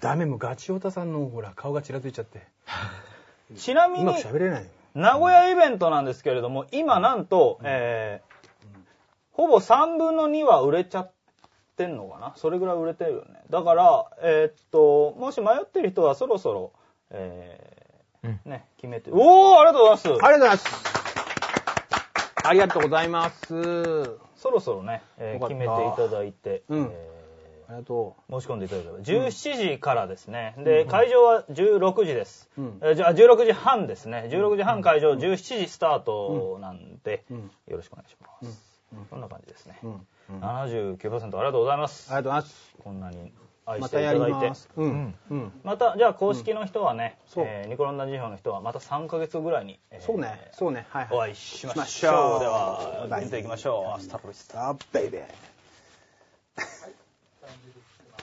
ダメ、もうガチオタさんの、ほら、顔がちらついちゃって。ちなみにうまく、喋れない。名古屋イベントなんですけれども、今なんと、えーほぼ3分の2は売れちゃってんのかな？それぐらい売れてるよね。だから、えーっと、もし迷ってる人はそろそろ、えーうんね、決めて。おーありがとうございますありがとうございます。ありがとうございます。そろそろね、えー決めていただいて、うんえありがとー申し込んでいただければ。17時からですね。で、会場は16時です。うんえーじゃあ、16時半ですね。16時半会場、17時スタートなんで、うんよろしくお願いします。そんな感じですね。う。うん。79%ありがとうございます。ありがとうございます。こんなに愛ましたていただいてま。す。うん。うん。また、じゃあ公式の人はね、ニコロンダ辞表の人はまた3ヶ月ぐらいに、えーそうね。そうね。はいはい。お会いしましょう。では、見ていきましょう。アスタロリスタ。あ、ベイベー。